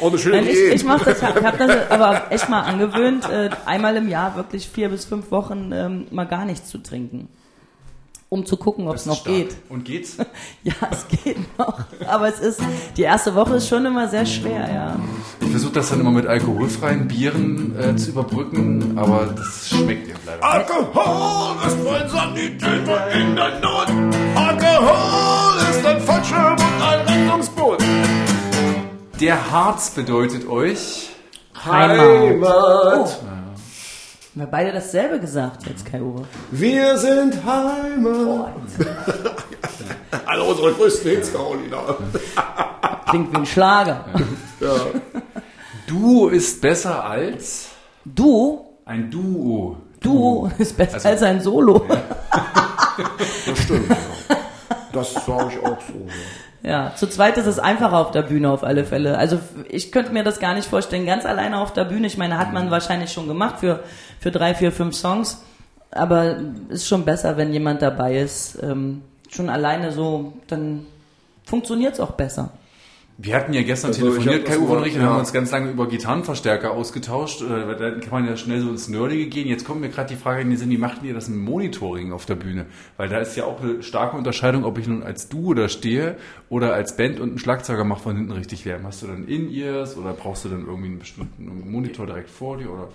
Speaker 1: auch eine schöne
Speaker 4: Nein, ich,
Speaker 1: Idee.
Speaker 4: ich mache das, ich habe das aber echt mal angewöhnt, äh, einmal im Jahr wirklich vier bis fünf Wochen ähm, mal gar nichts zu trinken. Um zu gucken, ob es noch
Speaker 3: stark.
Speaker 4: geht.
Speaker 3: Und geht's?
Speaker 4: Ja, es geht noch. Aber es ist, die erste Woche ist schon immer sehr schwer, ja.
Speaker 3: Ich versuche das dann immer mit alkoholfreien Bieren äh, zu überbrücken, aber das schmeckt eben leider.
Speaker 1: Alkohol ist mein Sanitäter in der Not. Alkohol ist ein Fallschirm und ein Rettungsboot.
Speaker 3: Der Harz bedeutet euch.
Speaker 4: Heimat.
Speaker 1: Heimat.
Speaker 4: Wir haben beide dasselbe gesagt jetzt, Kai Uwe.
Speaker 1: Wir sind Heimat. Alle unsere größten Hits, Carolina.
Speaker 4: Klingt wie ein Schlager.
Speaker 3: Du ist besser als
Speaker 4: Du,
Speaker 3: ein Duo.
Speaker 4: du ist besser
Speaker 3: Also-
Speaker 4: als ein Solo.
Speaker 1: Das stimmt. Das sage ich auch so.
Speaker 4: Ja, zu zweit ist es einfacher auf der Bühne auf alle Fälle. Also ich könnte mir das gar nicht vorstellen, ganz alleine auf der Bühne. Ich meine, hat man wahrscheinlich schon gemacht für, für drei, vier, fünf Songs. Aber ist schon besser, wenn jemand dabei ist. Ähm, schon alleine so, dann funktioniert es auch besser.
Speaker 3: Wir hatten ja gestern
Speaker 1: Also,
Speaker 3: telefoniert, Kai Uwe und ich, und haben uns ganz lange über Gitarrenverstärker ausgetauscht. Äh, Da kann man ja schnell so ins Nerdige gehen. Jetzt kommt mir gerade die Frage in den Sinn, wie macht ihr das im Monitoring auf der Bühne? Weil da ist ja auch eine starke Unterscheidung, ob ich nun als Duo da stehe oder als Band und ein Schlagzeuger macht von hinten richtig Lärm. Hast du dann In-Ears oder brauchst du dann irgendwie einen bestimmten Monitor direkt vor dir oder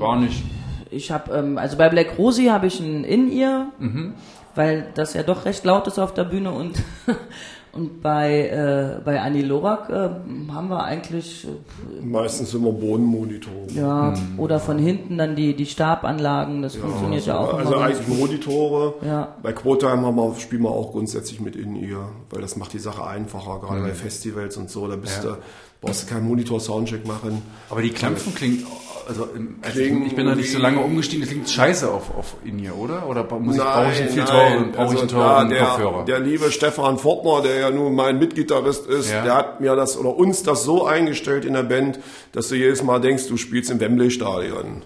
Speaker 3: gar nicht?
Speaker 4: Ich habe, ähm, also bei Black Rosie habe ich ein In-Ear,
Speaker 1: Mhm.
Speaker 4: weil das ja doch recht laut ist auf der Bühne und und bei äh, bei Annie Lorak äh, haben wir eigentlich äh,
Speaker 1: Meistens immer Bodenmonitor.
Speaker 4: ja oder von hinten dann die die Stabanlagen, das funktioniert ja auch
Speaker 1: Also eigentlich Monitore.
Speaker 4: Ja.
Speaker 1: Bei Quotheim haben wir, spielen wir auch grundsätzlich mit in ihr, weil das macht die Sache einfacher, gerade bei Festivals und so. Da bist
Speaker 3: Ja.
Speaker 1: du, brauchst du keinen Monitor-Soundcheck machen.
Speaker 3: Aber die Klampfen klingen, also, im, also
Speaker 1: Klingen
Speaker 3: ich bin da nicht so lange umgestiegen, das klingt scheiße auf, auf In-Ear, oder? Oder muss ich,
Speaker 1: Nein,
Speaker 3: brauche ich einen viel teuren, brauche ich einen
Speaker 1: Also
Speaker 3: teuren
Speaker 1: der,
Speaker 3: Kopfhörer?
Speaker 1: Der liebe Stefan Fortner, der ja nun mein Mitgitarrist ist,
Speaker 3: Ja.
Speaker 1: der hat mir das oder uns das so eingestellt in der Band, dass du jedes Mal denkst, du spielst im Wembley-Stadion.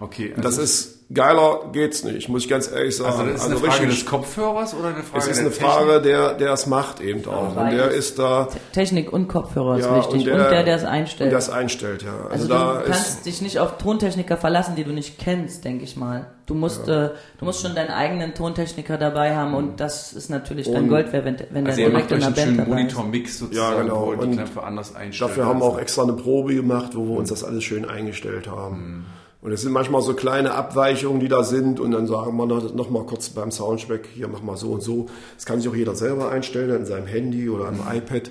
Speaker 3: Okay,
Speaker 1: Das ist geiler geht's nicht, muss ich ganz ehrlich sagen.
Speaker 3: Also das ist eine Frage
Speaker 1: richtig-
Speaker 3: des Kopfhörers oder eine Frage
Speaker 1: es ist
Speaker 3: der
Speaker 1: eine Frage, der, der es macht eben auch. Und der ist da,
Speaker 4: Technik und Kopfhörer ist
Speaker 1: ja,
Speaker 4: wichtig und der, der es einstellt.
Speaker 1: Und der es einstellt, ja. Also,
Speaker 4: Also
Speaker 1: da
Speaker 4: du
Speaker 1: ist,
Speaker 4: kannst dich nicht auf Tontechniker verlassen, die du nicht kennst, denke ich mal. Du musst, äh, du musst schon deinen eigenen Tontechniker dabei haben und das ist natürlich dann
Speaker 1: Und-
Speaker 4: Gold wert, wenn, wenn
Speaker 3: Also
Speaker 4: der direkt in der Band
Speaker 3: schönen
Speaker 4: dabei ist.
Speaker 3: Monitor-Mix sozusagen,
Speaker 1: Ja, genau.
Speaker 3: wo die
Speaker 1: Und
Speaker 3: Knöpfe anders einstellt.
Speaker 1: Dafür haben wir auch extra eine Probe gemacht, wo wir uns das alles schön eingestellt haben. Und es sind manchmal so kleine Abweichungen, die da sind und dann sagen wir noch, mal kurz beim Soundcheck, hier mach mal so und so. Das kann sich auch jeder selber einstellen, in seinem Handy oder am iPad.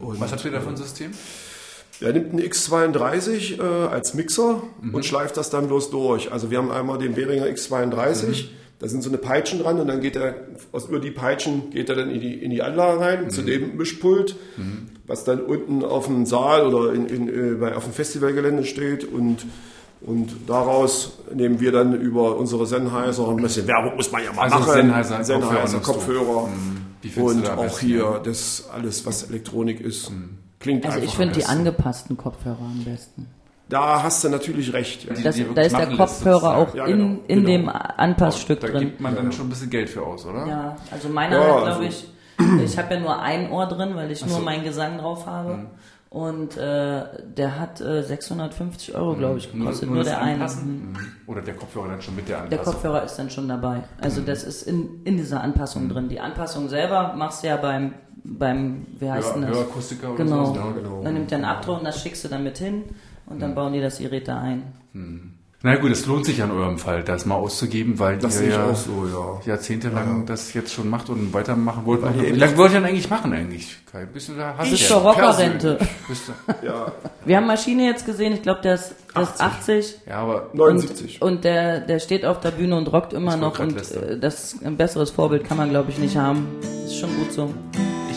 Speaker 1: Und
Speaker 3: Was habt ihr da für ein System?
Speaker 1: er nimmt einen X32 äh, als Mixer und schleift das dann bloß durch. Also wir haben einmal den Behringer X32, da sind so eine Peitschen dran und dann geht er, aus über die Peitschen geht er dann in die, in die Anlage rein, zu dem Mischpult, was dann unten auf dem Saal oder in, in, äh, bei, auf dem Festivalgelände steht und Und daraus nehmen wir dann über unsere Sennheiser, ein bisschen Werbung muss man ja mal
Speaker 3: Also
Speaker 1: machen.
Speaker 3: Sennheiser
Speaker 1: Sennheiser
Speaker 3: Kopfhörer
Speaker 1: Kopfhörer.
Speaker 3: Du
Speaker 1: Und
Speaker 3: da
Speaker 1: auch
Speaker 3: besten,
Speaker 1: hier
Speaker 3: ja?
Speaker 1: das alles, was Elektronik ist, klingt
Speaker 4: Also ich finde die angepassten Kopfhörer am besten.
Speaker 1: Da hast du natürlich recht. Ja.
Speaker 4: Das,
Speaker 3: die
Speaker 4: da ist der Kopfhörer auch.
Speaker 1: Ja,
Speaker 4: in,
Speaker 1: genau,
Speaker 4: in
Speaker 1: genau.
Speaker 4: dem Anpassstück
Speaker 3: Da
Speaker 4: drin.
Speaker 3: gibt man dann schon ein bisschen Geld für aus, oder?
Speaker 4: Ja, also meiner
Speaker 1: Ja,
Speaker 4: hat, glaube
Speaker 1: also-
Speaker 4: ich, ich habe ja nur ein Ohr drin, weil ich nur meinen Gesang drauf habe.
Speaker 3: Mhm.
Speaker 4: Und äh, der hat äh, 650 Euro, glaube ich, gekostet. Nur,
Speaker 3: das
Speaker 4: der eine.
Speaker 3: Anpassen? Mhm. Oder der Kopfhörer dann schon mit der
Speaker 4: Der
Speaker 3: Anpassung?
Speaker 4: Kopfhörer ist dann schon dabei. Also
Speaker 3: Mhm.
Speaker 4: das ist in, in dieser Anpassung drin. Die Anpassung selber machst du ja beim, beim wie heißt denn
Speaker 3: Hör-
Speaker 4: das?
Speaker 3: Hörakustiker oder
Speaker 4: Genau.
Speaker 3: sowas, ja,
Speaker 1: genau.
Speaker 4: Dann nimmt er einen Abdruck und das schickst du dann mit hin und
Speaker 3: Mhm.
Speaker 4: dann bauen die das Gerät da ein.
Speaker 3: Na gut, es lohnt sich ja in eurem Fall, das mal auszugeben, weil
Speaker 1: Das
Speaker 3: ihr
Speaker 1: ich
Speaker 3: ja
Speaker 1: auch so, ja.
Speaker 3: jahrzehntelang das jetzt schon macht und weitermachen wollt. Wie lange wollt ihr denn eigentlich machen eigentlich? Kai? Bist du da? Hast du
Speaker 4: zur Rockerrente.
Speaker 1: Ja,
Speaker 4: Wir haben Maschine jetzt gesehen, ich glaube, der ist, der ist 80.
Speaker 3: ja, aber
Speaker 1: 79.
Speaker 4: Und, und der, der steht auf der Bühne und rockt immer
Speaker 3: Ich
Speaker 4: noch und
Speaker 3: lästern.
Speaker 4: äh, das ein besseres Vorbild kann man glaube ich nicht haben. Das ist schon gut so.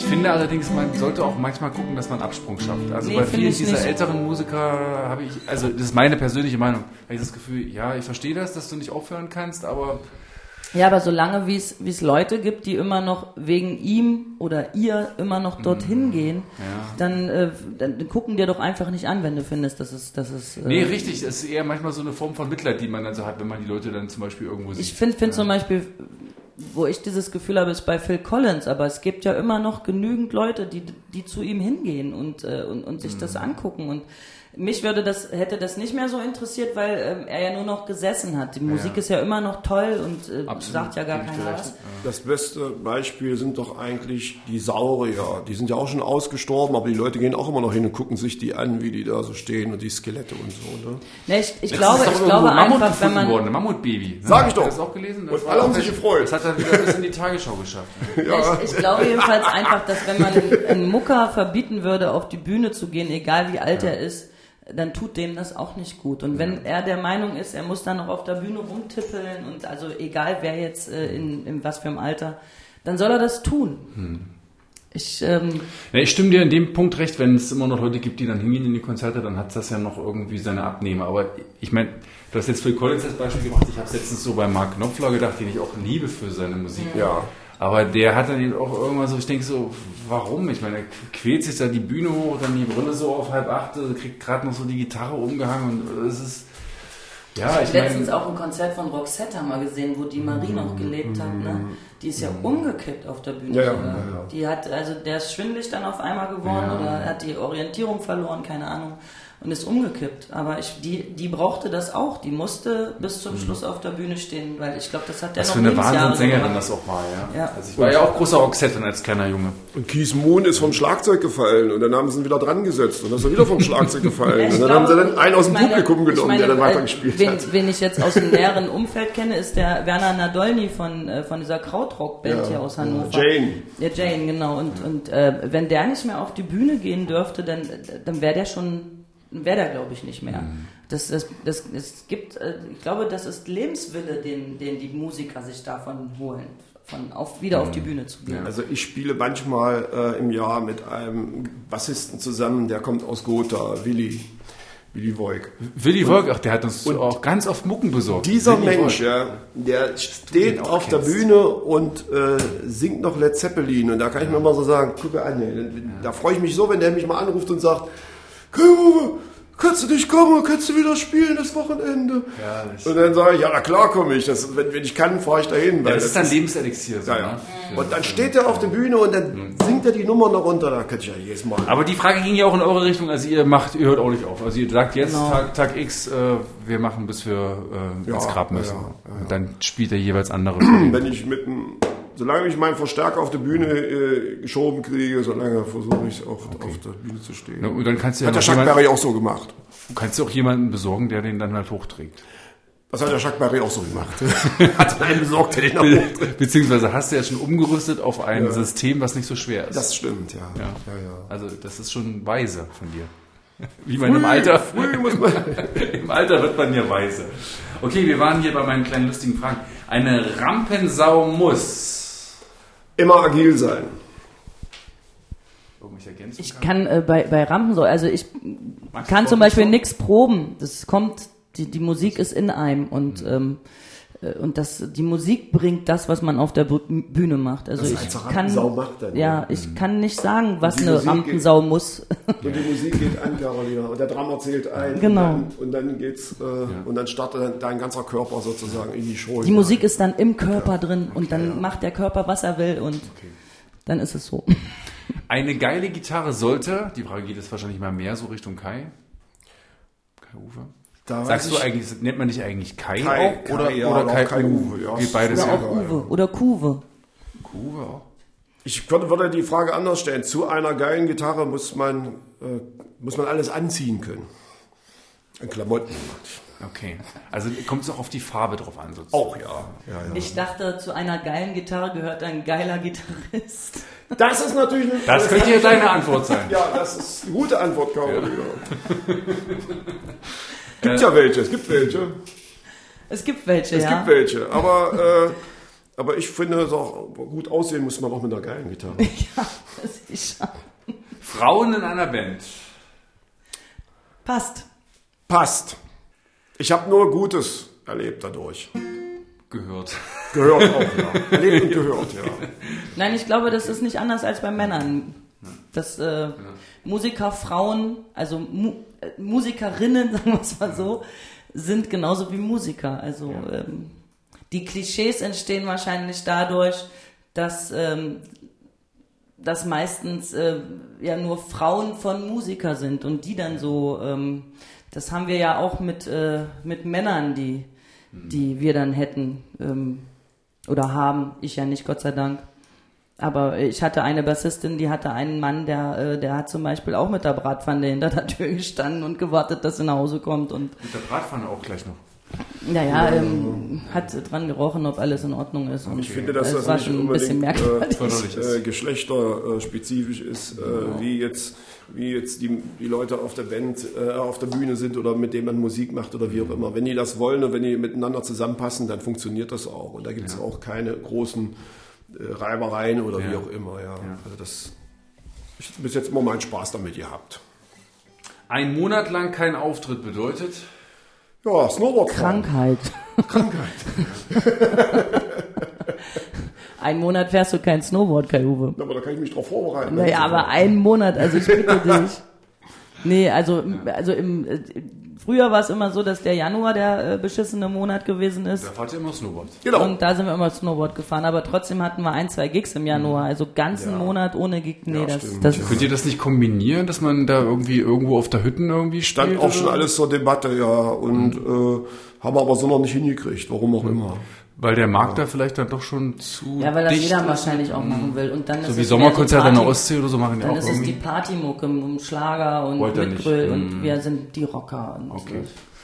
Speaker 3: Ich finde allerdings, man sollte auch manchmal gucken, dass man Absprung schafft. Also
Speaker 4: Nee,
Speaker 3: bei vielen dieser
Speaker 4: nicht.
Speaker 3: älteren Musiker habe ich, also das ist meine persönliche Meinung, habe ich das Gefühl, ja, ich verstehe das, dass du nicht aufhören kannst, aber
Speaker 4: Ja, aber solange wie es Leute gibt, die immer noch wegen ihm oder ihr immer noch dorthin gehen, dann, äh, dann gucken dir doch einfach nicht an, wenn du findest, dass es dass es äh,
Speaker 3: nee, richtig, es ist eher manchmal so eine Form von Mitleid, die man dann so hat, wenn man die Leute dann zum Beispiel irgendwo sieht.
Speaker 4: Ich finde find zum Beispiel, wo ich dieses Gefühl habe, ist bei Phil Collins, aber es gibt ja immer noch genügend Leute, die, die zu ihm hingehen und, äh, und, und sich das angucken. Und mich würde das, hätte das nicht mehr so interessiert, weil ähm, er ja nur noch gesessen hat. Die Musik ist ja immer noch toll und äh,
Speaker 3: Absolut,
Speaker 4: sagt ja gar keiner was.
Speaker 1: Das beste Beispiel sind doch eigentlich die Saurier. Die sind ja auch schon ausgestorben, aber die Leute gehen auch immer noch hin und gucken sich die an, wie die da so stehen und die Skelette und so. Ne?
Speaker 4: Nee, ich, ich glaube, ich glaube einfach, wenn man,
Speaker 3: worden, ein Mammutbaby. Ne?
Speaker 1: Sag ich doch.
Speaker 3: Hast du das auch gelesen? Das
Speaker 1: Und alle haben sich gefreut.
Speaker 3: Das hat dann wieder bis in die Tagesschau geschafft.
Speaker 1: Ja.
Speaker 4: Ich, ich glaube jedenfalls einfach, dass wenn man einen, einen Mucker verbieten würde, auf die Bühne zu gehen, egal wie alt er ist, dann tut dem das auch nicht gut. Und wenn er der Meinung ist, er muss dann noch auf der Bühne rumtippeln und also egal wer jetzt äh, in, in was für einem Alter, dann soll er das tun.
Speaker 3: Hm.
Speaker 4: Ich, ähm,
Speaker 3: Ja, ich stimme dir in dem Punkt recht, wenn es immer noch Leute gibt, die dann hingehen in die Konzerte, dann hat das ja noch irgendwie seine Abnehmer. Aber ich meine, du hast jetzt Phil Collins als Beispiel gemacht. Ich habe es letztens so bei Mark Knopfler gedacht, den ich auch liebe für seine Musik.
Speaker 1: Ja.
Speaker 3: Aber der hat dann eben auch irgendwann so, ich denke so, warum? Ich meine, er quält sich da die Bühne hoch, dann die Brille so auf halb acht, kriegt gerade noch so die Gitarre umgehangen und es ist, ja, ich
Speaker 4: letztens
Speaker 3: meine,
Speaker 4: auch ein Konzert von Roxette haben wir gesehen, wo die Marie noch gelebt hat. Ne? Die ist ja umgekippt auf der Bühne.
Speaker 1: Ja, ja, ja.
Speaker 4: Die hat, also der ist schwindelig dann auf einmal geworden oder hat die Orientierung verloren, keine Ahnung. Und ist umgekippt. Aber ich, die, die brauchte das auch. Die musste bis zum Schluss auf der Bühne stehen, weil ich glaube, das hat der
Speaker 3: was
Speaker 4: noch
Speaker 3: für eine Wahnsinnssängerin das auch war, ja.
Speaker 4: Ja.
Speaker 3: Also ich war ja auch großer Roxette als kleiner Junge.
Speaker 1: Und Keith Moon ist vom Schlagzeug gefallen und dann haben sie ihn wieder dran gesetzt und dann ist er wieder vom Schlagzeug gefallen.
Speaker 4: Ja,
Speaker 1: und dann haben sie
Speaker 4: glaube,
Speaker 1: dann einen aus dem
Speaker 4: meine-
Speaker 1: Publikum genommen,
Speaker 4: meine,
Speaker 1: der dann
Speaker 4: äh,
Speaker 1: weitergespielt
Speaker 4: wen,
Speaker 1: hat.
Speaker 4: Wen ich jetzt aus dem näheren Umfeld kenne, ist der Werner Nadolny von, äh, von dieser Krautrock-Band hier aus Hannover.
Speaker 1: Jane.
Speaker 4: Ja, Jane, genau. Und, und äh, wenn der nicht mehr auf die Bühne gehen dürfte, dann, dann wäre der schon, wäre der, glaube ich, nicht mehr. Das, das, das, es gibt, äh, ich glaube, das ist Lebenswille, den, den die Musiker sich davon holen, von auf, wieder auf die Bühne zu gehen.
Speaker 1: Also ich spiele manchmal äh, im Jahr mit einem Bassisten zusammen, der kommt aus Gotha, Willi, Willi Voig.
Speaker 3: Willy Wolk, ach, der hat uns auch ganz oft Mucken besorgt.
Speaker 1: Dieser
Speaker 3: Willy
Speaker 1: Mensch, ja, der steht auf der
Speaker 3: kennst.
Speaker 1: Bühne und äh, singt noch Led Zeppelin. Und da kann ich mir mal so sagen, guck mal an, da freue ich mich so, wenn der mich mal anruft und sagt, Uwe, kannst du nicht kommen, kannst du wieder spielen das Wochenende?
Speaker 3: Herrlich.
Speaker 1: Und dann sage ich, ja, na klar komme ich. Das, wenn, wenn ich kann, fahre ich dahin.
Speaker 3: Ja,
Speaker 1: weil
Speaker 3: das ist ein Lebenselixier. So,
Speaker 1: ja, ja.
Speaker 3: Ne?
Speaker 1: Und dann steht er auf der Bühne und dann singt er die Nummer noch runter. Da könnte ich ja jedes Mal.
Speaker 3: Aber die Frage ging ja auch in eure Richtung. Also ihr macht, ihr hört auch nicht auf. Also ihr sagt jetzt
Speaker 4: Genau.
Speaker 3: Tag, Tag X, äh, wir machen, bis wir äh,
Speaker 1: Ja,
Speaker 3: ins Grab müssen.
Speaker 1: ja, ja,
Speaker 3: Und dann spielt er jeweils andere.
Speaker 1: wenn ich mit dem, solange ich meinen Verstärker auf der Bühne äh, geschoben kriege, solange versuche ich auch auf der Bühne zu stehen.
Speaker 3: Ne, Und dann kannst du ja
Speaker 1: Hat der
Speaker 3: noch
Speaker 1: Chuck Berry auch so gemacht.
Speaker 3: kannst du auch jemanden besorgen, der den dann halt hochträgt.
Speaker 1: Das hat der Chuck Berry auch so gemacht. hat einen besorgt, der den auch
Speaker 3: Be beziehungsweise hast du ja schon umgerüstet auf ein System, was nicht so schwer ist.
Speaker 1: Das stimmt, ja.
Speaker 3: ja.
Speaker 1: ja, ja.
Speaker 3: Also das ist schon weise von dir. Wie man im Alter,
Speaker 1: Früh muss man.
Speaker 3: im Alter wird man ja weise. Okay, wir waren hier bei meinen kleinen lustigen Fragen. Eine Rampensau muss.
Speaker 1: Immer agil sein.
Speaker 4: Ich kann äh, bei, bei Rampen so, also ich
Speaker 3: Magst
Speaker 4: kann zum Beispiel nichts proben. Das kommt die, die Musik ist in einem und ähm, äh, und das, die Musik bringt das, was man auf der Bühne macht. Also
Speaker 1: Das
Speaker 4: ich kann,
Speaker 1: macht dann,
Speaker 4: ja,
Speaker 1: ja.
Speaker 4: ich kann nicht sagen, was eine
Speaker 1: Musik
Speaker 4: Rampensau muss.
Speaker 1: Und die Musik geht an, Carolina. Und der Drummer zählt ein.
Speaker 4: Genau.
Speaker 1: Und dann, und dann geht's, äh, und dann startet dann dein ganzer Körper sozusagen in die Show.
Speaker 4: Die Musik ist dann im Körper drin und dann macht der Körper, was er will und dann ist es so.
Speaker 3: Eine geile Gitarre sollte, die Frage geht jetzt wahrscheinlich mal mehr so Richtung Kai. Kai Uwe.
Speaker 1: Da
Speaker 3: Sagst du
Speaker 1: ich-
Speaker 3: eigentlich, nennt man dich eigentlich Kai,
Speaker 1: Kai,
Speaker 3: auch?
Speaker 1: Kai,
Speaker 3: oder,
Speaker 1: ja,
Speaker 3: oder Kai,
Speaker 1: Kai
Speaker 3: Uwe?
Speaker 1: Uwe, ja.
Speaker 3: Geht beides
Speaker 4: Oder
Speaker 3: ja.
Speaker 4: auch Uwe oder Kuwe.
Speaker 3: Uwe auch.
Speaker 1: Ich würde, würde die Frage anders stellen. Zu einer geilen Gitarre muss man, äh, muss man alles anziehen können. An Klamotten.
Speaker 3: Okay. Also kommt es auch auf die Farbe drauf an, sozusagen.
Speaker 1: Auch, ja. ja, ja.
Speaker 4: Ich dachte, zu einer geilen Gitarre gehört ein geiler Gitarrist.
Speaker 1: Das ist natürlich eine,
Speaker 3: Das könnte ja deine Antwort sein.
Speaker 1: Ja, das ist eine gute Antwort, Carolina. gibt ja welche, es gibt welche.
Speaker 4: Es gibt welche,
Speaker 1: Es
Speaker 4: ja.
Speaker 1: gibt welche. Aber, äh, aber ich finde, es auch gut aussehen muss man auch mit einer geilen Gitarre.
Speaker 4: ja, sicher.
Speaker 3: Frauen in einer Band.
Speaker 4: Passt.
Speaker 1: Passt. Ich habe nur Gutes erlebt dadurch.
Speaker 3: Gehört.
Speaker 1: Gehört auch, ja. Erlebt und gehört, ja.
Speaker 4: Nein, ich glaube, das ist nicht anders als bei Männern. Dass äh, Musikerfrauen, also Mu Musikerinnen, sagen wir es mal so, sind genauso wie Musiker. Also ähm, die Klischees entstehen wahrscheinlich dadurch, dass, ähm, dass meistens äh, ja nur Frauen von Musiker sind und die dann so, ähm, das haben wir ja auch mit, äh, mit Männern, die, die wir dann hätten ähm, oder haben, ich ja nicht, Gott sei Dank. Aber ich hatte eine Bassistin, die hatte einen Mann, der, äh, der hat zum Beispiel auch mit der Bratpfanne hinter der Tür gestanden und gewartet, dass er nach Hause kommt und
Speaker 3: Mit der Bratpfanne auch gleich noch.
Speaker 4: naja, ähm, hat dran gerochen, ob alles in Ordnung ist. Und
Speaker 1: Ich finde, dass das
Speaker 4: war
Speaker 1: nicht
Speaker 4: schon ein bisschen
Speaker 1: unbedingt äh, äh, geschlechterspezifisch ist, äh, wie jetzt, wie jetzt die, die Leute auf der Band, äh, auf der Bühne sind oder mit denen man Musik macht oder wie auch immer. Wenn die das wollen und wenn die miteinander zusammenpassen, dann funktioniert das auch. Und da gibt es auch keine großen äh, Reibereien oder wie
Speaker 3: Ja.
Speaker 1: auch immer. Ja. Also das, ich habe bis jetzt immer meinen Spaß damit gehabt.
Speaker 3: Ein Monat lang kein Auftritt bedeutet.
Speaker 1: Ja, Snowboard
Speaker 4: Krankheit. Ein Monat fährst du kein Snowboard, Kai Uwe.
Speaker 1: Aber da kann ich mich drauf vorbereiten.
Speaker 4: Naja, aber einen Monat, also ich bitte dich. Nee, also, also im, äh, früher war es immer so, dass der Januar der äh, beschissene Monat gewesen ist.
Speaker 3: Da fahrt ihr immer Snowboard.
Speaker 1: Genau.
Speaker 4: Und da sind wir immer Snowboard gefahren, aber trotzdem hatten wir ein, zwei Gigs im Januar, also ganzen Monat ohne Gig. Nee,
Speaker 1: Ja,
Speaker 4: das,
Speaker 1: stimmt,
Speaker 4: das
Speaker 1: ja.
Speaker 3: Könnt ihr das nicht kombinieren, dass man da irgendwie irgendwo auf der Hütten irgendwie
Speaker 1: Stand
Speaker 3: spielt
Speaker 1: auch schon alles zur Debatte, ja. Und äh, haben aber so noch nicht hingekriegt, warum auch immer.
Speaker 3: Weil der Markt da vielleicht dann doch schon zu
Speaker 4: ja, weil das jeder wahrscheinlich auch machen will. Und dann
Speaker 3: So
Speaker 4: ist
Speaker 3: wie
Speaker 4: es
Speaker 3: Sommerkonzerte an
Speaker 4: mehr
Speaker 3: der Ostsee oder so machen die
Speaker 4: Dann
Speaker 3: auch
Speaker 4: ist es die. Partymucke um Schlager und
Speaker 3: Wollt ihr
Speaker 4: mit
Speaker 3: nicht.
Speaker 4: Grill
Speaker 3: Mm.
Speaker 4: und wir sind die Rocker. Und
Speaker 3: Okay.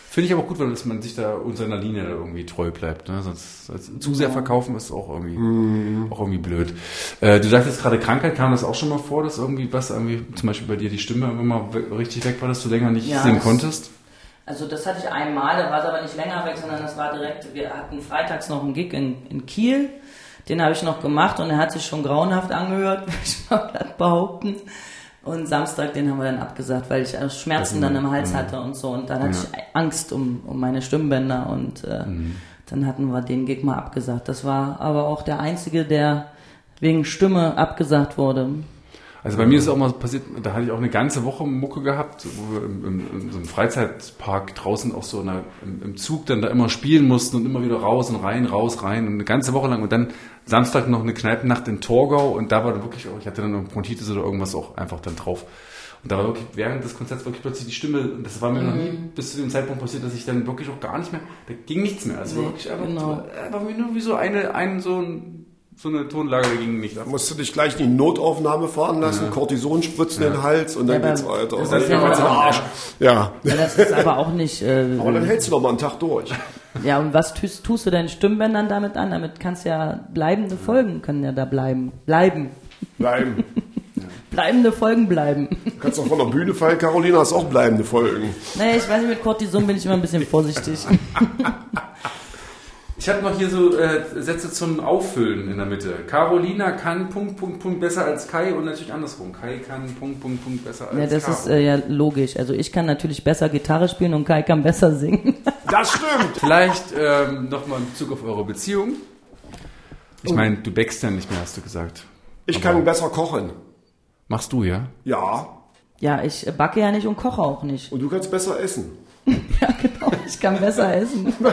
Speaker 3: Finde ich aber auch gut, weil dass man sich da und seiner Linie da irgendwie treu bleibt. Ne? Sonst zu sehr verkaufen ist auch irgendwie,
Speaker 1: Mhm.
Speaker 3: auch irgendwie blöd. Äh, du sagtest gerade Krankheit, kam das auch schon mal vor, dass irgendwie was irgendwie, zum Beispiel bei dir die Stimme irgendwann mal richtig weg war, dass du länger nicht singen
Speaker 4: das-
Speaker 3: konntest?
Speaker 4: Also das hatte ich einmal, da war es aber nicht länger weg, sondern das war direkt, wir hatten freitags noch einen Gig in, in Kiel, den habe ich noch gemacht und er hat sich schon grauenhaft angehört, würde ich mal behaupten. Und Samstag, den haben wir dann abgesagt, weil ich Schmerzen dann im Hals hatte und so. Und dann hatte ich Angst um, um meine Stimmbänder und äh, dann hatten wir den Gig mal abgesagt. Das war aber auch der einzige, der wegen Stimme abgesagt wurde.
Speaker 3: Also bei mir ist auch mal passiert, da hatte ich auch eine ganze Woche Mucke gehabt, wo wir im, im, in so einem Freizeitpark draußen auch so in der, im, im Zug dann da immer spielen mussten und immer wieder raus und rein, raus, rein und eine ganze Woche lang und dann Samstag noch eine Kneipennacht in Torgau und da war dann wirklich auch, ich hatte dann eine Bronchitis oder irgendwas auch einfach dann drauf. Und da war wirklich während des Konzerts wirklich plötzlich die Stimme, und das war mir noch nie bis zu dem Zeitpunkt passiert, dass ich dann wirklich auch gar nicht mehr, da ging nichts mehr. Also
Speaker 4: Nee,
Speaker 3: wirklich einfach,
Speaker 4: genau.
Speaker 3: einfach nur wie so eine, ein, so ein, so eine Tonlage ging nicht.
Speaker 1: Da musst du dich gleich in die Notaufnahme fahren lassen, Cortison spritzen in den Hals und dann
Speaker 4: Ja,
Speaker 1: geht's weiter.
Speaker 4: das ist ja auch-
Speaker 1: Arsch. Ja.
Speaker 4: Ja, das ist aber auch nicht. Äh,
Speaker 1: Aber dann hältst du doch mal einen Tag durch.
Speaker 4: Ja, und was tust, tust du deinen Stimmbändern damit an? Damit kannst ja bleibende Folgen können ja da bleiben. Bleiben.
Speaker 1: Bleiben.
Speaker 4: Bleibende Folgen bleiben.
Speaker 1: Du kannst doch von der Bühne fallen, Carolina, hast auch bleibende Folgen.
Speaker 4: Naja, ich weiß nicht, mit Cortison bin ich immer ein bisschen vorsichtig.
Speaker 3: Ich habe noch hier so äh, Sätze zum Auffüllen in der Mitte. Carolina kann Punkt, Punkt, Punkt besser als Kai und natürlich andersrum. Kai kann Punkt, Punkt, Punkt besser als
Speaker 4: Ja, das
Speaker 3: Caro.
Speaker 4: ist äh, ja logisch. Also ich kann natürlich besser Gitarre spielen und Kai kann besser singen.
Speaker 1: Das stimmt.
Speaker 3: Vielleicht ähm, nochmal in Bezug auf eure Beziehung. Ich
Speaker 1: Oh.
Speaker 3: meine, du backst ja nicht mehr, hast du gesagt.
Speaker 1: Ich kann besser kochen.
Speaker 3: Machst du, ja?
Speaker 1: Ja.
Speaker 4: Ja, ich backe ja nicht und koche auch nicht.
Speaker 1: Und du kannst besser essen.
Speaker 4: Ja, genau. Ich kann besser essen.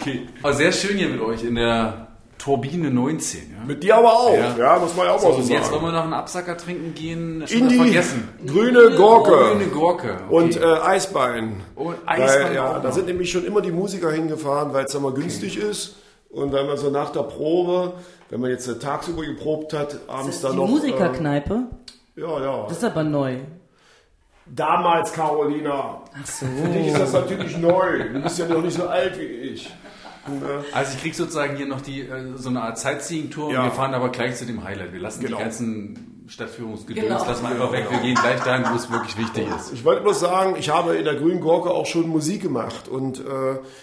Speaker 3: Okay. Aber sehr schön hier mit euch in der Turbine 19. Ja?
Speaker 1: Mit dir aber auch.
Speaker 3: Ja.
Speaker 1: Ja, muss man ja auch
Speaker 3: So,
Speaker 1: mal so
Speaker 3: und jetzt wollen
Speaker 1: sagen.
Speaker 3: wir noch einen Absacker trinken gehen.
Speaker 1: In die
Speaker 3: vergessen.
Speaker 1: grüne Gurke.
Speaker 3: Grüne Gurke. Okay.
Speaker 1: Und äh, Eisbein.
Speaker 3: Und Eisbein
Speaker 1: Weil, ja, da sind nämlich schon immer die Musiker hingefahren, weil es da mal günstig ist. Und wenn man so nach der Probe, wenn man jetzt äh, tagsüber geprobt hat, abends dann
Speaker 4: Die
Speaker 1: noch.
Speaker 4: Musikerkneipe?
Speaker 1: Äh, ja, ja.
Speaker 4: Das ist aber neu.
Speaker 1: Damals, Carolina.
Speaker 4: Ach so.
Speaker 1: Für dich ist das natürlich neu. Du bist ja noch nicht so alt wie ich.
Speaker 3: Also ich krieg sozusagen hier noch die äh, so eine Art Sightseeing-Tour
Speaker 1: Ja.
Speaker 3: und wir fahren aber gleich zu dem Highlight. Wir lassen
Speaker 1: Genau.
Speaker 3: die ganzen Stadtführungsgedöns,
Speaker 4: Genau.
Speaker 3: lassen wir einfach weg. Wir gehen gleich dahin, wo es wirklich wichtig ist.
Speaker 1: Ich wollte bloß sagen, ich habe in der grünen Gurke auch schon Musik gemacht. Und äh,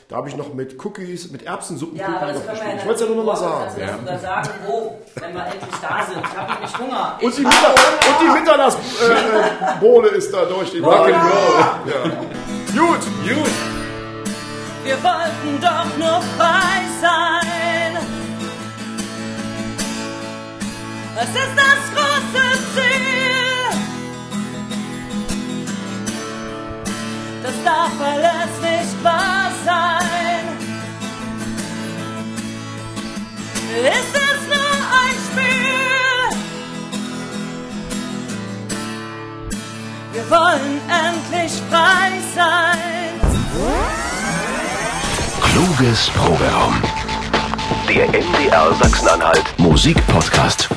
Speaker 1: da habe ich noch mit Cookies, mit Erbsensuppen
Speaker 4: Ja,
Speaker 1: noch gespielt.
Speaker 4: ja
Speaker 1: Ich wollte es ja nur noch mal sagen.
Speaker 4: Das sogar sagen, wo, wenn wir endlich da sind. Ich habe nämlich Hunger.
Speaker 1: Und die, Mittag und die Mittagsbohle ist da durch den Rock'n'Roll. Ja. Gut, gut.
Speaker 2: Wir wollten doch nur frei sein. Es ist das große Ziel. Das darf alles nicht wahr sein. Ist es nur ein Spiel? Wir wollen endlich frei sein.
Speaker 11: Kluges Proberaum. Der MDR Sachsen-Anhalt Musikpodcast.